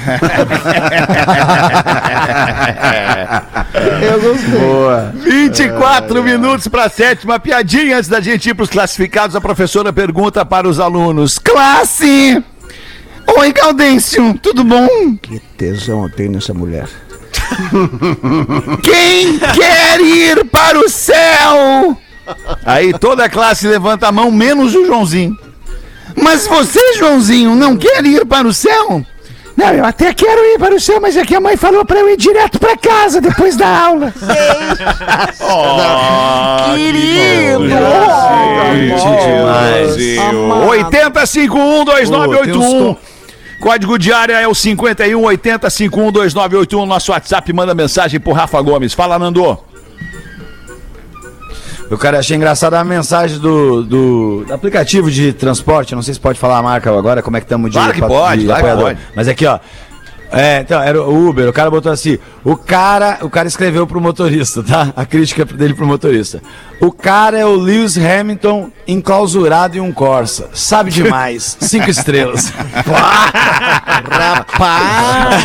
Eu gostei. Boa. 24 minutos para a sétima piadinha. Antes da gente ir para os classificados, a professora pergunta para os alunos: Classe! Oi, Gaudêncio, tudo bom? Que tesão eu tenho nessa mulher. Quem quer ir para o céu? Aí toda a classe levanta a mão, menos o Joãozinho. Mas você, Joãozinho, não quer ir para o céu? Não, eu até quero ir para o céu, mas é que a mãe falou pra eu ir direto pra casa depois da aula. Querido! Brasil. 80512981. Código de área é o 51 80 51 2981. Nosso WhatsApp manda mensagem pro Rafa Gomes. Fala, Nando. Eu, cara, achei engraçada a mensagem do, do, do aplicativo de transporte. Não sei se pode falar a marca agora, como é que estamos de. Claro que pode, claro que pode. Mas aqui, ó. É, então, era o Uber, o cara botou assim, o cara, o cara escreveu pro motorista, tá? A crítica dele pro motorista. O cara é o Lewis Hamilton enclausurado em um Corsa. Sabe demais. Cinco estrelas. Rapaz!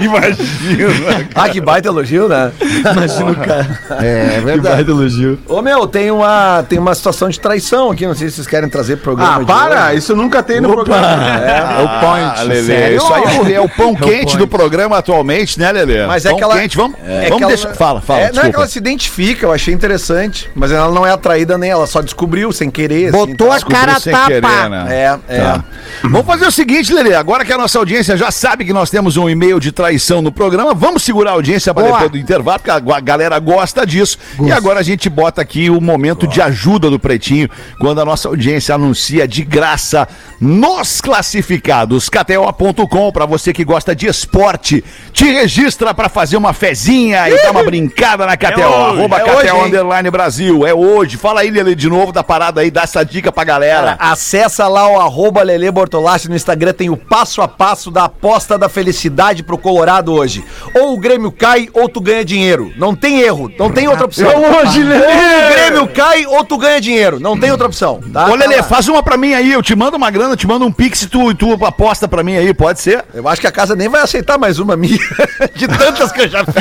Imagina. Ah, que baita elogio, né? Imagina o cara. É Que verdade. baita elogio. Ô, meu, tem uma, tem uma situação de traição aqui. Não sei se vocês querem trazer pro programa. Ah, de para! hoje. Isso nunca tem no programa. É, o point. Ah, Lelê, sério? isso aí é o, é o pão quente do programa atualmente, né, Lelê? Mas é pão quente, vamos, É vamos que ela- deixar. Fala, fala. É, não é que ela se identifica, eu achei interessante. Mas ela não é atraída nem ela, só descobriu sem querer. assim, Botou então- a cara sem tapa. querer, né? É, é. Tá. Vamos fazer o seguinte, Lelê. Agora que a nossa audiência já sabe que nós temos um e-mail de traição no programa, vamos segurar a audiência para depois do intervalo, porque a galera gosta disso. E agora a gente bota aqui o momento de ajuda do Pretinho, quando a nossa audiência anuncia de graça nos classificados. KTO.com, para você que gosta de esporte, te registra para fazer uma fezinha e dar uma brincada na KTO. hoje, Arroba é KTO hoje? Underline Brasil. É hoje. Fala aí, Lelê, de novo da parada aí, dá essa dica pra galera. Acessa lá o arroba Lele Bortolassi no Instagram, tem o passo a passo da aposta da felicidade pro Colorado hoje. Ou o Grêmio cai, ou tu ganha dinheiro. Não tem erro, não tem outra opção. hoje, Lelê! Ou o Grêmio cai, ou tu ganha dinheiro. Não tem outra opção, tá? Ô, Lelê, lá. faz uma pra mim aí. Eu te mando uma grana, te mando um pix e tu, tu aposta pra mim aí, pode ser? Eu acho que a casa nem vai aceitar mais uma minha, de tantas que eu já fiz.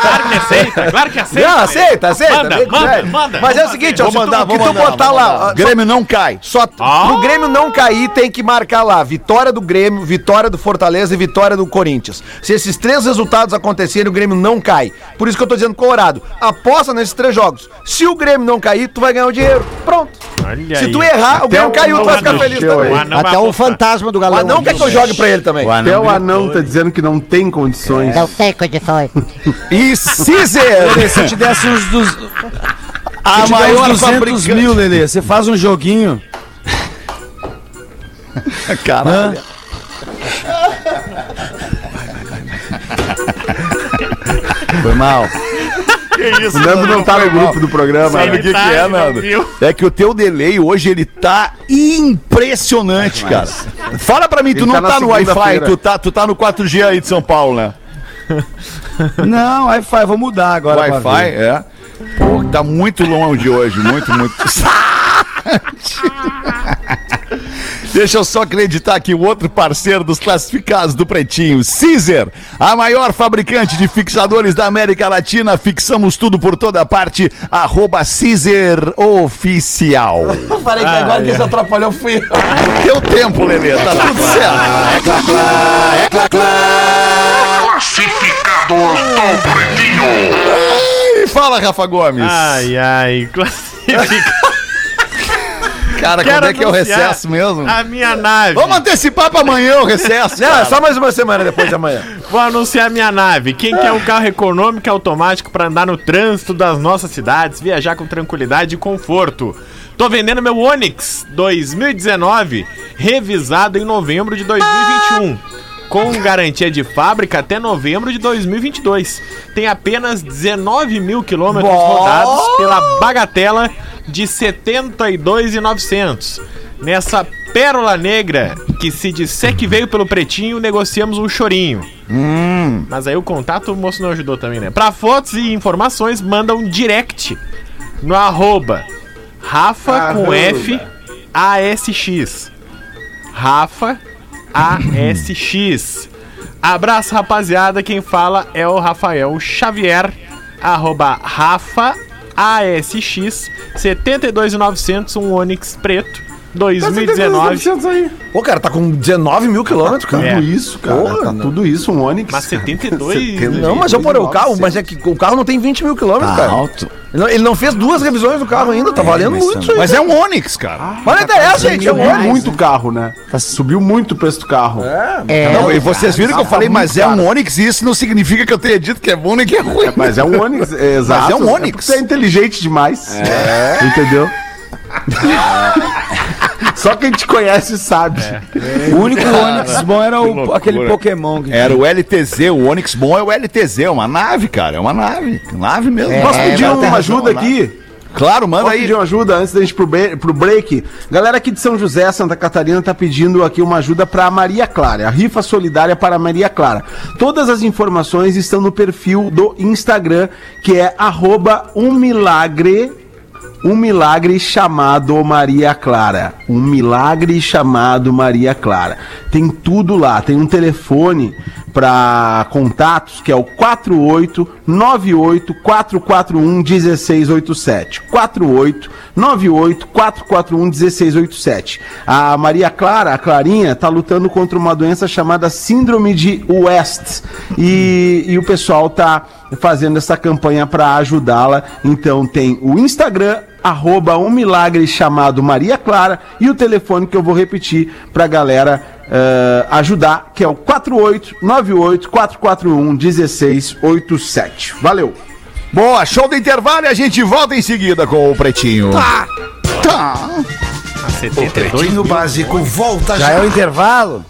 Claro que aceita, claro que aceita. Não, aceita, aceita. Manda, manda, manda. Mas é o seguinte, ó, Vou se mandar, tu, vou que tu mandar, botar lá... mandar. Grêmio não cai. Só Ah. pro Grêmio não cair, tem que marcar lá vitória do Grêmio, vitória do Fortaleza e vitória do Corinthians. Se esses três resultados acontecerem, o Grêmio não cai. Por isso que eu tô dizendo Colorado. Aposta nesses três jogos. Se o Grêmio não cair, tu vai ganhar o dinheiro. Pronto. Olha Se aí. tu errar, o Grêmio o caiu, tu vai ficar feliz também. aí. O Até o fantasma do O galão. anão quer que eu jogue pra ele também. Até o anão tá dizendo que não tem condições. Não tem condições. E Cizer! Se eu te desse uns dos. A maior uns 200 fabricante. mil, Lelê, você faz um joguinho. Caralho. Foi mal. Que isso, O Nando não tá no grupo do programa. Sabe o que, que Tá, é, não Nando? É que o teu delay hoje ele tá impressionante, cara. Fala pra mim, tu Ele não tá tá, no Wi-Fi, tu tá, tu tá no 4G aí de São Paulo, né? Não, Wi-Fi, vou mudar agora. Wi-Fi, é. Pô, tá muito longe hoje, muito, muito. Deixa eu só acreditar aqui o outro parceiro dos classificados do Pretinho, Caesar, a maior fabricante de fixadores da América Latina. Fixamos tudo por toda parte. Arroba Caesar Oficial. Falei que agora que isso atrapalhou fui eu. Teu tempo, Lelê, tá tudo certo. E fala, Rafa Gomes. Ai, ai, classifica. Cara, quando é que é o recesso mesmo? A minha nave. Vamos antecipar pra amanhã o recesso. Não, é só mais uma semana depois de amanhã. Vou anunciar a minha nave. Quem quer um carro econômico e automático para andar no trânsito das nossas cidades, viajar com tranquilidade e conforto? Tô vendendo meu Onix 2019, revisado em novembro de 2021. Com garantia de fábrica até novembro de 2022. Tem apenas 19 mil quilômetros rodados pela bagatela de 72,900. Nessa pérola negra, que se disser que veio pelo pretinho, negociamos um chorinho. Mas aí o contato o moço não ajudou também, né? Pra fotos e informações, manda um direct no arroba Rafa com F ASX. Rafa ASX. Abraço, rapaziada. Quem fala é o Rafael Xavier. Arroba Rafa ASX 72900, um Onix preto. 2019. Pô, cara, tá com 19 mil quilômetros, cara. É. Tudo isso, cara. Porra, tá não. tudo isso, um Onix. Mas 72. Não, mas eu porra, o carro, mas é que o carro não tem 20 mil quilômetros, cara. alto. Ele não, ele não fez duas revisões do carro ainda, tá valendo mas muito isso aí. Mas é um Onix, cara. Mas não interessa, gente, é um Onix. muito carro, né? Subiu muito o preço do carro. É, Não, e vocês viram que eu tá falei, mas é um Onix e isso não significa que eu tenha dito que é bom nem que é ruim. Mas é um Onix, é, exato. Mas é um Onix. porque Você é inteligente demais. É. Entendeu? Só quem te conhece sabe. O único Onix bom era o, aquele Pokémon. Que Era o LTZ, o Onix bom é o LTZ, é uma nave, cara, é uma nave, nave mesmo. É, Posso pedir uma ajuda razão, aqui? Claro, manda Posso aí. pedir uma ajuda antes da gente ir pro, pro break? Galera aqui de São José, Santa Catarina, tá pedindo aqui uma ajuda para a Maria Clara, a rifa solidária para a Maria Clara. Todas as informações estão no perfil do Instagram, que é arroba um milagre um milagre chamado Maria Clara. Um milagre chamado Maria Clara. Tem tudo lá. Tem um telefone para contatos que é o 4898 441 1687. 4898 441 1687. A Maria Clara, a Clarinha, tá lutando contra uma doença chamada Síndrome de West. E, e o pessoal tá fazendo essa campanha para ajudá-la. Então tem o Instagram arroba um milagre chamado Maria Clara e o telefone que eu vou repetir pra galera eh, ajudar, que é o 4898 441 1687. Valeu! Boa, show do intervalo e a gente volta em seguida com o Pretinho. Tá. A 72 Pretinho Básico volta Já já. é o intervalo?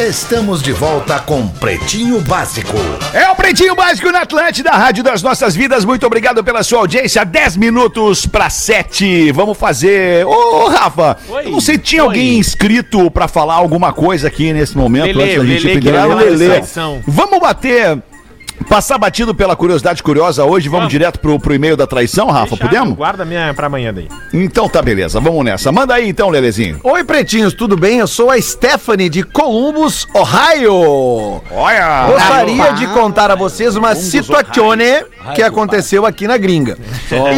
Estamos de volta com Pretinho Básico. É o Pretinho Básico na Atlântida, Rádio das Nossas Vidas. Muito obrigado pela sua audiência. 10 minutos para 7. Vamos fazer. Ô, Rafa, Oi. eu não sei, tinha Oi. alguém inscrito para falar alguma coisa aqui nesse momento Lelê, antes da gente Lelê, Lelê. traição. Vamos bater. Passar batido pela curiosidade curiosa hoje, vamos, Vamos. direto pro, pro e-mail da traição, Rafa, Deixa, podemos? Guarda minha pra amanhã daí. Então tá, beleza, vamos nessa. Manda aí então, Lelezinho. Oi, pretinhos, tudo bem? Eu sou a Stephanie de Columbus, Ohio. Olha! Gostaria de contar a vocês uma situazione que aconteceu aqui na gringa.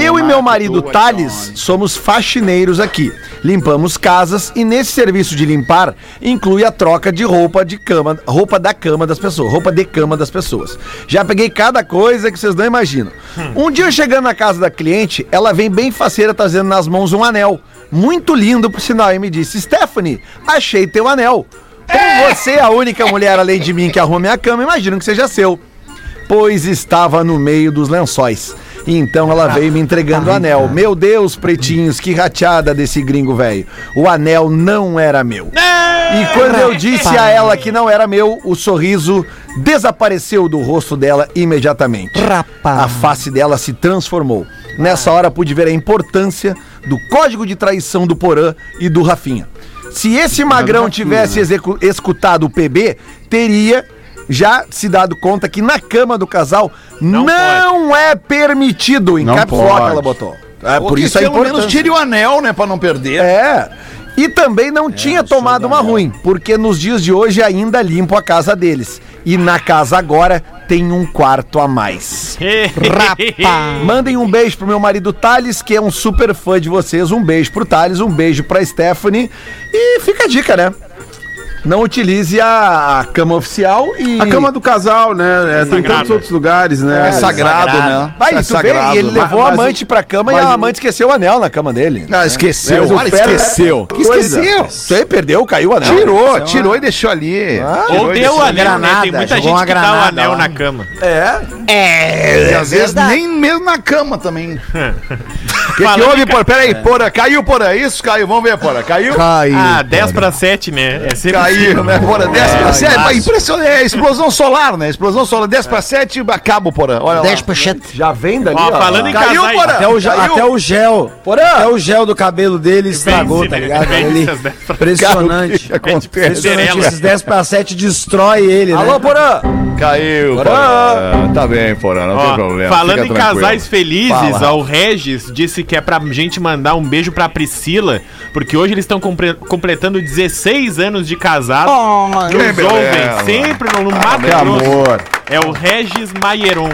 Eu e meu marido Thales somos faxineiros aqui. Limpamos casas e nesse serviço de limpar inclui a troca de roupa de cama, roupa da cama das pessoas, roupa de cama das pessoas. Já peguei cada coisa que vocês não imaginam. Um dia chegando na casa da cliente, ela vem bem faceira trazendo nas mãos um anel. Muito lindo, por sinal, e me disse: Stephanie, achei teu anel. Como você é a única mulher além de mim que arruma minha cama, imagino que seja seu. Pois estava no meio dos lençóis. Então ela veio me entregando o anel. Meu Deus, pretinhos, que rateada desse gringo velho. O anel não era meu. E quando eu disse a ela que não era meu, o sorriso desapareceu do rosto dela imediatamente. A face dela se transformou. Nessa hora pude ver a importância do código de traição do Porã e do Rafinha. Se esse magrão tivesse execu- escutado o PB, teria já se dado conta que na cama do casal não, Não é permitido. Em Não caps lock pode. ela botou. É, Ou por isso a pelo menos tire o anel, né, pra não perder. É. E também não tinha tomado uma ruim, porque nos dias de hoje ainda limpo a casa deles. E na casa agora tem um quarto a mais. Mandem um beijo pro meu marido Thales, que é um super fã de vocês. Um beijo pro Thales, um beijo pra Stephanie. E fica a dica, né? Não utilize a, a cama oficial e. A cama do casal, né? É, tem sagrado. tantos outros lugares, né? É sagrado, né? Vai, é tu vê, e ele levou Mas- a amante pra cama e mas a o- amante esqueceu o anel na cama dele. Ah, esqueceu, olha, pé- esqueceu. Esqueceu. Isso aí perdeu, caiu o anel. Tirou, tirou e deixou ali. Tirou Ou e deu o anel, né? Tem muita gente que dá o granada anel na cama. É. E às vezes nem mesmo na cama também. O que, que houve, Porã? Peraí, Porã, caiu Porã, isso, caiu, vamos ver, Porã, caiu? Caiu. Ah, 10 pra 7, né? É sempre Caiu né, Porã? 10 pra 7. Mas impressionante. É explosão solar, né? Explosão solar. 10 pra 7, acaba o Porã. Olha lá. 10%. Já vem dali, Ó, falando em Caiu, casais... Porã. Até o, Caiu. até o gel. Até o gel do cabelo dele estragou, tá né? ligado? Vence Ele, impressionante. Cara, acontece? Impressionante. Esses 10 pra 7 destrói ele, Alô, né? Porã! Caiu, Porã. Tá bem, Porã, não tem Ó, problema. falando fica em tranquilo. casais felizes, Fala. ó, o Regis disse que é pra gente mandar um beijo pra Priscila, porque hoje eles estão completando 16 anos de casado. Oh, Nos ouvem sempre no, no Mato Que Grosso. amor! É o Regis Maieron.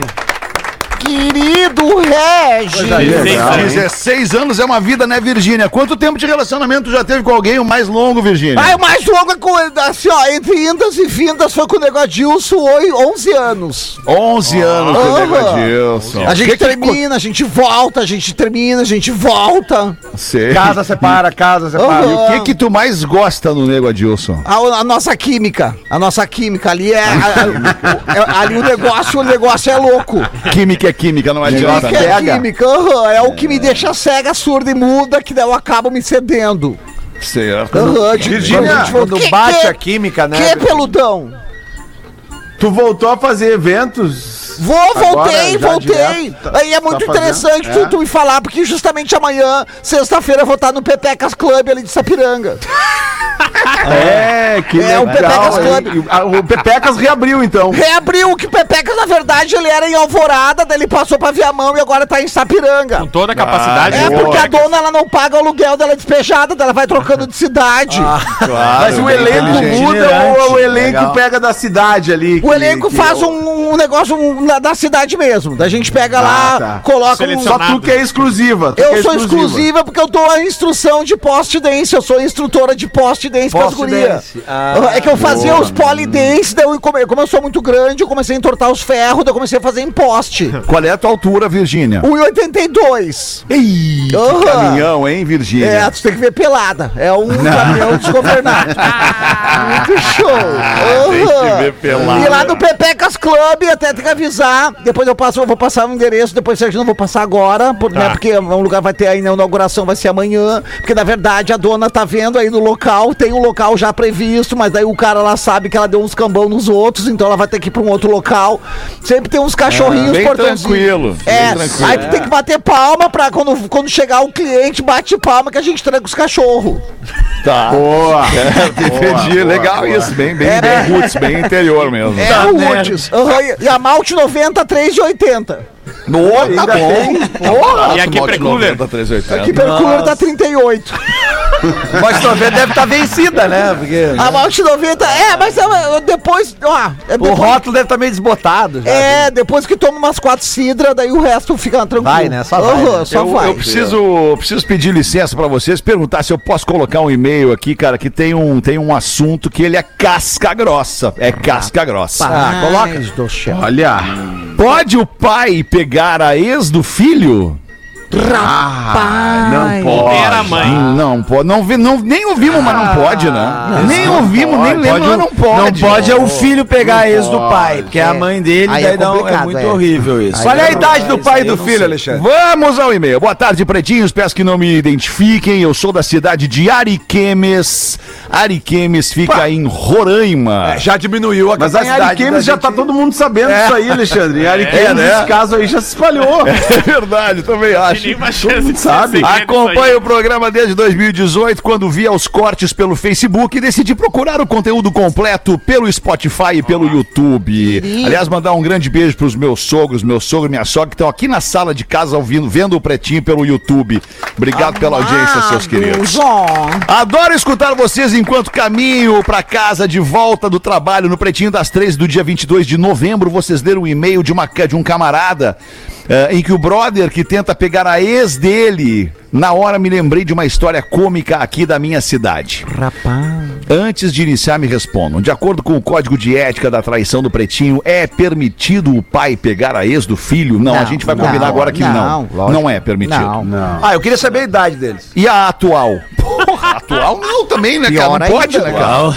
Querido Regis. legal, hein? 16 anos é uma vida, né, Virgínia? Quanto tempo de relacionamento já teve com alguém o mais longo, Virgínia? Ah, o mais longo é com, assim, ó, entre indas e vindas foi com o negócio de Wilson, oi, 11 anos. 11 anos com o Aham. Negadilson. A gente Que que termina, a gente volta, a gente termina, a gente volta. Sei. Casa separa, casa separa. Aham. E o que que tu mais gosta no Nego Adilson? A, a nossa química, a nossa química ali é, a- a- é- ali o negócio, o negócio é louco. Química é química, não adianta. Que é né? química, aham, é o que me deixa cega, surda e muda, que daí eu acabo me cedendo. Certo. Aham, de- Virgínia, quando a gente for- quando Que- bate que- a química, né? Que peludão? Tu voltou a fazer eventos? Vou, Agora, voltei, já voltei. direto, tá- Aí é muito tá fazendo? interessante É? tu, tu me falar, porque justamente amanhã, sexta-feira, eu vou estar no Pepecas Club ali de Sapiranga. É, que É, o legal. Pepecas hein? Club. E o- a- O Pepecas reabriu, então. Reabriu que o Pepecas, na verdade, ele era em Alvorada, daí ele passou pra Viamão e agora tá em Sapiranga. Com toda a capacidade. É, do porque a Pepecas. dona ela não paga o aluguel dela é despejada, ela vai trocando de cidade. Claro, Mas o elenco muda ou o elenco Legal. pega da cidade ali? O que- elenco que faz o- um, um negócio um, na- da cidade mesmo. Da gente pega lá, tá. coloca um. Só tu que é exclusiva. Eu é sou exclusiva porque eu dou a instrução de post dance. Eu sou instrutora de post dance Post gurias. dance. Ah, é que eu fazia os polidense, daí eu, come- como eu sou muito grande, eu comecei a entortar os ferros, daí eu comecei a fazer em poste. Qual é a tua altura, Virgínia? 1,82. Ih, que Aham. caminhão, hein, Virgínia? É, tu tem que ver pelada. É um caminhão desgovernado. Muito show. tem que ver pelada. E lá no Pepecas Club, até tem que avisar. Depois eu passo, eu vou passar o endereço, depois eu não vou passar agora, por- né, porque um lugar vai ter aí na inauguração, vai ser amanhã. Porque na verdade a dona tá vendo aí no local, tem um local já previsto, mas daí o cara lá sabe que ela deu uns cambão nos outros, então ela vai ter que ir pra um outro local. Sempre tem uns cachorrinhos bem portãozinhos. tranquilo, É, bem tranquilo. aí tu tem que bater palma pra quando, quando chegar o cliente, bate palma que a gente tranca os cachorros. Tá. Boa. É, entendi. Legal isso. Bem, bem, É. bem roots, bem interior mesmo. É, o Roots. Aham, e- E a Malte 90, 3,80. Boa, tá bom. tem. Porra, E aqui Precooler? Que percurso tá 38. Mas 90 deve estar vencida, né? Porque A Malte 90, é, mas é, depois, ó, é o depois, rótulo deve estar meio desbotado. já. é, depois que toma umas quatro cidras, daí o resto fica tranquilo. Vai, né? Só vai, Aham, né? só eu, vai. eu preciso, preciso pedir licença pra vocês, perguntar se eu posso colocar um e-mail aqui, cara, que tem um, tem um assunto que ele é casca grossa. É casca grossa. Ah, coloca. do céu. Olha. Pode o pai pegar a ex do filho? Rapaz. Não pode. Era a mãe. Não pode. Não, vi- não, nem ouvimos, mas não pode, né? nem ouvimos, nem lembro, mas não Não pode. pode é o filho pegar a ex do pode. pai, porque é a mãe dele, Aí daí é dá um- é complicado, muito é. horrível isso. Qual é a idade do Isso pai e do filho, sei. Alexandre? Vamos ao e-mail. Boa tarde, pretinhos. Peço que não me identifiquem. Eu sou da cidade de Ariquemes. Ariquemes fica em Roraima. Já diminuiu a Mas a capacidade. Ariquemes da já tá gente- todo mundo sabendo disso aí, Alexandre. E Ariquemes, É, né? nesse caso aí, já se espalhou. É verdade, também acho. Nenhuma chance de sabe. Acompanho o programa desde 2018, quando vi os cortes pelo Facebook e decidi procurar o conteúdo completo pelo Spotify e pelo YouTube. Aliás, mandar um grande beijo pros meus sogros, meu sogro e minha sogra, que estão aqui na sala de casa ouvindo, vendo o Pretinho pelo YouTube. Obrigado pela audiência, seus queridos. Adoro escutar vocês enquanto caminho pra casa de volta do trabalho no Pretinho das 13 do dia 22 de novembro. Vocês leram um e-mail de, uma, de um camarada eh, em que o brother que tenta pegar a ex dele. Na hora me lembrei de uma história cômica aqui da minha cidade. Rapaz. Antes de iniciar, me respondam. De acordo com o código de ética da traição do Pretinho, é permitido o pai pegar a ex do filho? Não, a Não, gente vai não, combinar agora que não. não, Não, é permitido. Não. Não. Ah, eu queria saber a idade deles. E a atual? Porra, a atual não também, né, Pior cara? Não pode, ainda, né, cara?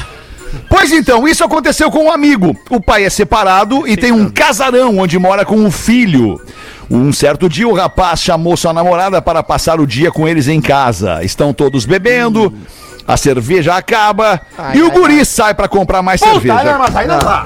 Pois então, isso aconteceu com um amigo. O pai é separado e tem um casarão onde mora com o filho. Um certo dia, o rapaz chamou sua namorada para passar o dia com eles em casa. Estão todos bebendo. A cerveja acaba e o guri sai pra comprar mais cerveja. mas aí não dá.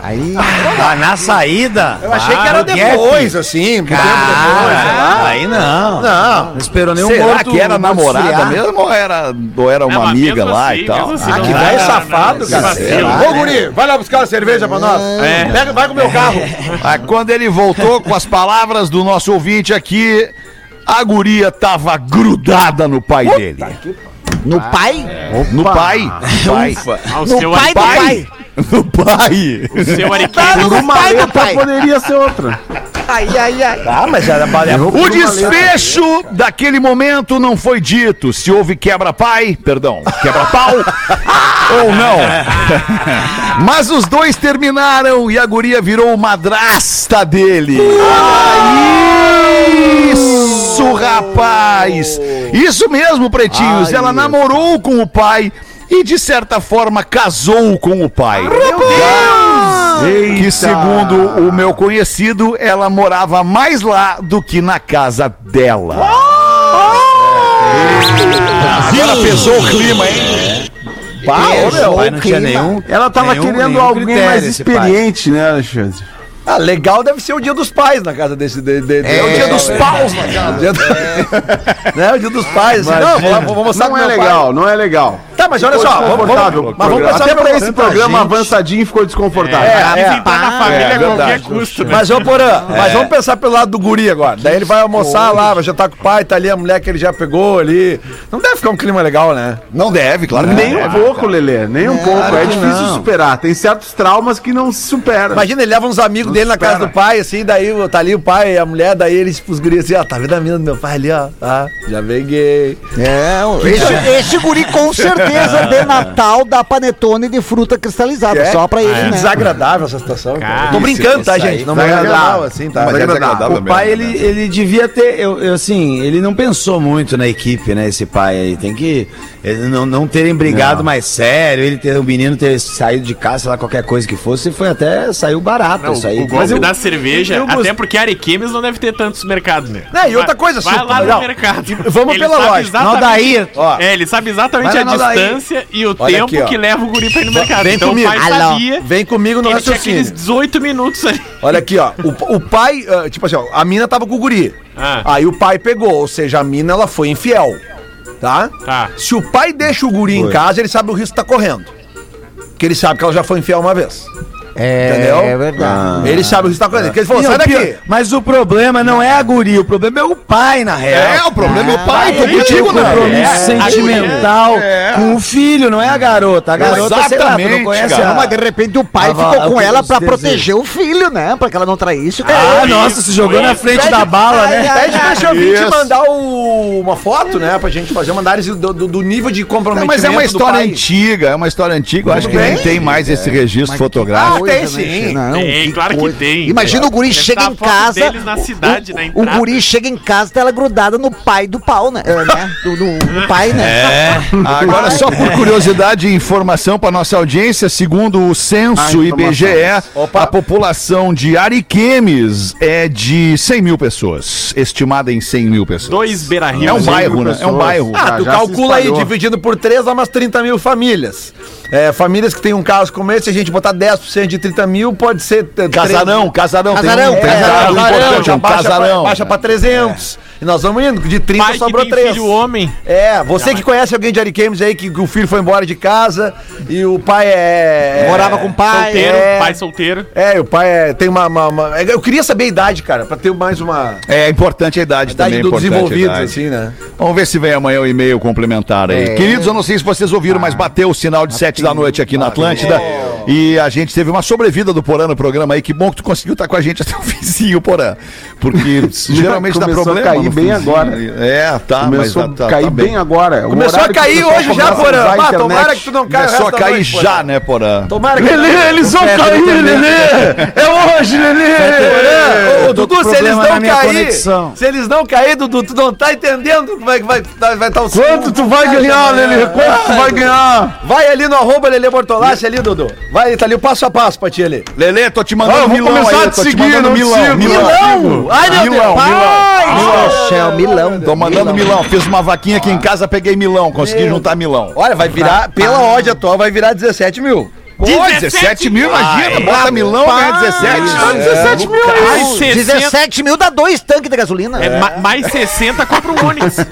Ah, na saída? Eu achei que era no gap. depois, assim. um tempo depois, sei lá. Cara, aí não. Não. Não esperou nenhum Será morto. que era namorada mesmo ou era, ou era uma mas amiga lá assim, e tal? assim, Ah, não que dá, velho não, safado, não, cara. vacilo. Ô, guri, vai lá buscar a cerveja pra nós. É. Pega, vai com o meu carro. Ah, quando ele voltou com as palavras do nosso ouvinte aqui, a guria tava grudada no pai dele. No pai? No pai. pai. Ah, o No pai do pai. No pai. o seu Tá Ariquemes. no Uma pai do letra pai. poderia ser outra. Ai, ai, ai. Ah, mas era O desfecho daquele momento não foi dito. Se houve quebra-pai, perdão, quebra-pau ou não. Mas os dois terminaram e a guria virou madrasta dele. Isso, rapaz! Isso mesmo, pretinhos. Ela namorou com o pai e, de certa forma, casou com o pai. Que, segundo o meu conhecido, ela morava mais lá do que na casa dela. Agora pesou o clima, hein? Pá, ô, meu. O pai não tinha nenhum. Ela tava nenhum- querendo nenhum alguém mais esse pai. experiente, né, Alexandre? Ah, legal deve ser o dia dos pais na casa desse. De, de- de- é o dia dos paus na casa. Dia do- né, o dia dos pais. Assim, não, vou, vou mostrar Não é meu pai. legal, não é legal. Tá, mas olha só, vamos, vamos, mas vamos pensar Até pelo- pra esse programa gente. avançadinho ficou desconfortável. É, é. entrar na família é a qualquer verdade. custo, né? Mas, ô Porã, mas vamos pensar pelo lado do guri agora. Daí ele vai almoçar lá, vai jantar com o pai, tá ali a mulher que ele já pegou ali. Não deve ficar um clima legal, né? Não deve, claro que não Nem um pouco, Lelê, nem um pouco. É difícil superar. Tem certos traumas que não se superam. Imagina, ele leva uns amigos dele na casa do pai, assim, daí tá ali o pai e a mulher, daí eles pros guris assim, ó, tá vendo a mina do meu pai ali, ó, tá, já peguei. É, esse, esse guri com certeza de Natal dá panetone de fruta cristalizada, É? só pra ele, É né? desagradável essa situação. cara. Tô brincando, tá, isso gente? Não vai agradável. assim, tá? Mas é desagradável O mesmo, pai, né? ele, ele devia ter, eu, eu, assim, ele não pensou muito na equipe, né, esse pai aí. Tem que, ele não, não terem brigado mais sério, ele ter, o menino ter saído de casa, sei lá, qualquer coisa que fosse, foi até, saiu barato Não, isso aí. o golpe da cerveja, eu até porque Ariquemes não deve ter tantos mercados, né? Não, e outra coisa, vai lá não, no mercado. vamos pela sabe lógica. exatamente- Aldair, ó. É, ele sabe exatamente a distância e o Olha tempo aqui, que leva o guri pra ir no mercado. Vem então comigo. o pai sabia Vem comigo no ele tinha aqueles raciocínio. 18 minutos ali. Olha aqui, ó. O, o pai, ah, tipo assim, ó, a mina tava com o guri. Ah. Aí o pai pegou, ou seja, a mina ela foi infiel. Tá? Tá. Se o pai deixa o guri em casa, ele sabe o risco que tá correndo. Porque ele sabe que ela já foi infiel uma vez. É, Entendeu? é verdade. Ele sabe o que tá correndo. Porque ele falou, sai pior- daqui. Mas o problema não é a guria, o problema é o pai, na real. É, o problema é o pai, tô Ele tem contigo, um né? compromisso É, sentimental com o filho, não é a garota. A garota, sei lá, tu Exatamente, não conhece cara. a... Mas de repente o pai ficou com ela pra desejos. proteger o filho, né? Pra que ela não traísse o Ah, nossa, se jogou na frente da bala, né? Pede pra Isso. mandar o- uma foto, né? Pra gente fazer uma análise do, do- do nível de Não, comprometimento mas é uma história pai. antiga, é uma história antiga. Eu acho que nem tem mais esse registro fotográfico. Ah, tem sim. Não, Tem, que claro que coisa. tem. Imagina o guri Deve chega em casa. deles na cidade, o, na o guri chega em casa, tá ela grudada no pai do pau, né? É, né? Do, do- do pai, né? Agora, só por curiosidade e informação para nossa audiência, segundo o censo Ah, IBGE, Opa. a população de Ariquemes é de 100 mil pessoas, estimada em 100 mil pessoas. Dois Beira Rio. É um Cem bairro, né? É um bairro. Ah, Já- tu calcula aí, dividido por 3, dá umas 30 mil famílias. É, famílias que tem um caso como esse, se a gente botar 10% de 30 mil, pode ser... eh, Casarão, casarão. Casarão, tem um, tem um é, dado casarão, importante, um casarão. Pra, baixa pra 300. E nós vamos indo, de 30 Pai que sobrou tem 3. filho homem. É, você que conhece alguém de Ariquemes aí, que, que o filho foi embora de casa e o pai é... Morava com o pai. Solteiro, é. pai solteiro. É, o pai é, tem uma, uma- uma- Eu queria saber a idade, cara, pra ter mais uma... É importante a idade, idade também. é a desenvolvidos, idade. assim, né? Vamos ver se vem amanhã o e-mail complementar aí. Queridos, eu não sei se vocês ouviram, mas bateu o sinal de 7 da noite aqui na Atlântida. E a gente teve uma sobrevida do Porã no programa aí. Que bom que tu conseguiu estar com a gente até o vizinho, Porã. Porque geralmente dá Começou a problema. cair bem agora. É, tá, Começou mas tá, a tá, cair tá bem agora. O Começou a cair hoje já, a Porã. a Ah, tomara que tu não caia Começou a cair noite, já, Porã. né, Porã? Tomara que... Lelê, eles vão cair, Lelê! É hoje, Lelê! Ô, Dudu, se eles problema não cair, se eles não cair, Dudu, tu não tá entendendo como é que vai estar vai tá o Quanto tu vai ganhar, Lelê? Quanto tu vai ganhar? Vai ali no arroba Lelê Bortolassi ali, Dudu. Vai, tá ali o passo a passo pra ti ali. Lelê, tô te mandando Ah, eu vou Milão começar aí, a te seguir, não Milão, sigo. Milão. Ai, meu Milão, Deus. Milão. Pai do céu, Milão. Tô mandando Milão. Fiz uma vaquinha aqui em casa, peguei Milão, consegui juntar Milão. Olha, vai virar, pela odd atual, vai virar 17 mil. Pô, 17 mil, imagina, bota Milão, ganha 17. 17 mil aí. Mais 60, 17 mil dá dois tanques de gasolina. é, ma- mais 60 compra um Onix.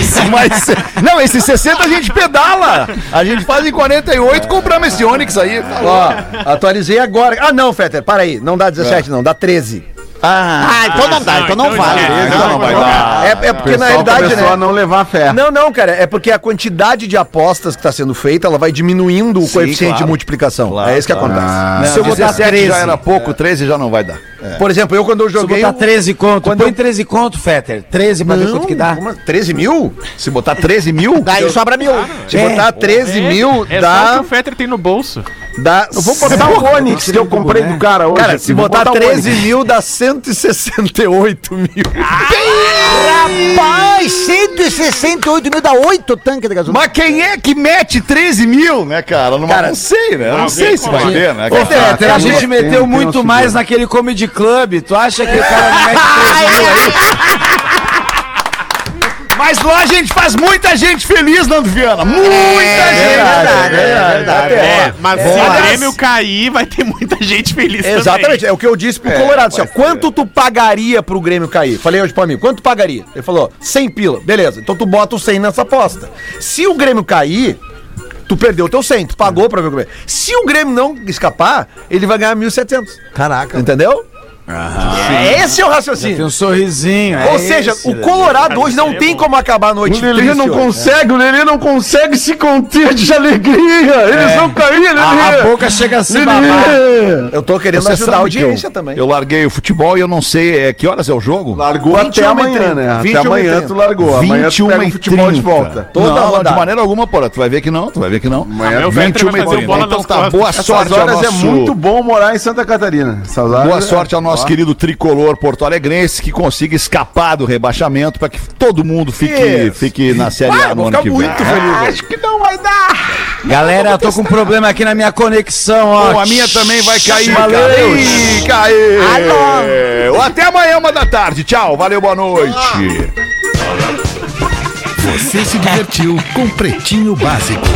Isso, mas. Não, esse 60 a gente pedala. A gente faz em 48, compramos esse Onix aí. Ó, atualizei agora. Ah, não, Fetter, para aí. Não dá 17, não, dá 13. Ah, então não dá, então não então vale. esquece, Então não vai dar. É, é porque na realidade, né? a não levar fé. Não, não, cara, é porque a quantidade de apostas que está sendo feita, ela vai diminuindo o coeficiente claro. de multiplicação. Claro, é isso que acontece. Se eu botar 17 13, já era pouco, 13 já não vai dar. Por exemplo, eu quando eu se eu joguei. botar 13 conto, Quando põe eu- 13 conto, Fetter. 13 pra ver quanto que dá. Como- 13 mil? Se botar 13 mil, Daí sobra mil. Se botar 13 mil, É só o que dá. o Fetter tem no bolso. Dá Eu vou botar o Onix que eu comprei do cara hoje. Cara, se botar o 13 Onix. mil, dá 168 mil. Rapaz, 168 mil dá 8 tanques de gasolina. Mas quem é que mete 13 mil, né, cara? Numa, Cara, não sei, né? Eu não sei se vai é. ter, né? Ô, cara? Fetter, Fetter, a gente tem- meteu tem muito um mais naquele comedy club. Tu acha que o cara não mete 13 mil aí? Mas lá a gente faz muita gente feliz, Nando Viana. Muita gente. verdade, é verdade. É, mas se Aliás- o Grêmio cair, vai ter muita gente feliz Exatamente, é o que eu disse pro Colorado. Assim, quanto tu pagaria pro Grêmio cair? Falei hoje pra mim, quanto tu pagaria? Ele falou, 100 pila. Beleza, então tu bota o 100 nessa aposta. Se o Grêmio cair, tu perdeu o teu 100, tu pagou pra ver o Grêmio. Se o Grêmio não escapar, ele vai ganhar 1.700. Caraca. Entendeu? É Esse é o Tem raciocínio. um sorrisinho. Ou é seja, esse, o? Colorado hoje não é tem como acabar a noite O Lelê não hoje. consegue, o Lelê não consegue se conter de alegria. Eles vão cair, Lelê. A, a boca chega a se babar. Eu tô querendo Você ajudar a audiência eu, também. eu larguei o futebol e eu não sei é, que horas é o jogo. Largou 21 até amanhã, né? 21 Até amanhã tu largou. Amanhã tu 21 pega e o futebol de 30. volta. Toda não, rodada. de maneira alguma, porra. Tu vai ver que não, tu vai ver que não. Amanhã Meu tu Fetter 21 vai e fazer o 30. bola Então tá, boa Essas sorte ao horas é muito bom morar em Santa Catarina. Essas Boa é- sorte ao nosso querido tricolor porto alegrense que consiga escapar do rebaixamento para que todo mundo fique, Isso. fique na Série A no ano que vem. muito feliz. Acho que não vai dar. Galera, eu tô com um problema aqui na minha conexão, ó. Pô, a minha também vai cair, Valeu. Ih, caiu. Até amanhã, uma da tarde. Tchau, valeu, boa noite. Você se divertiu com Pretinho Básico.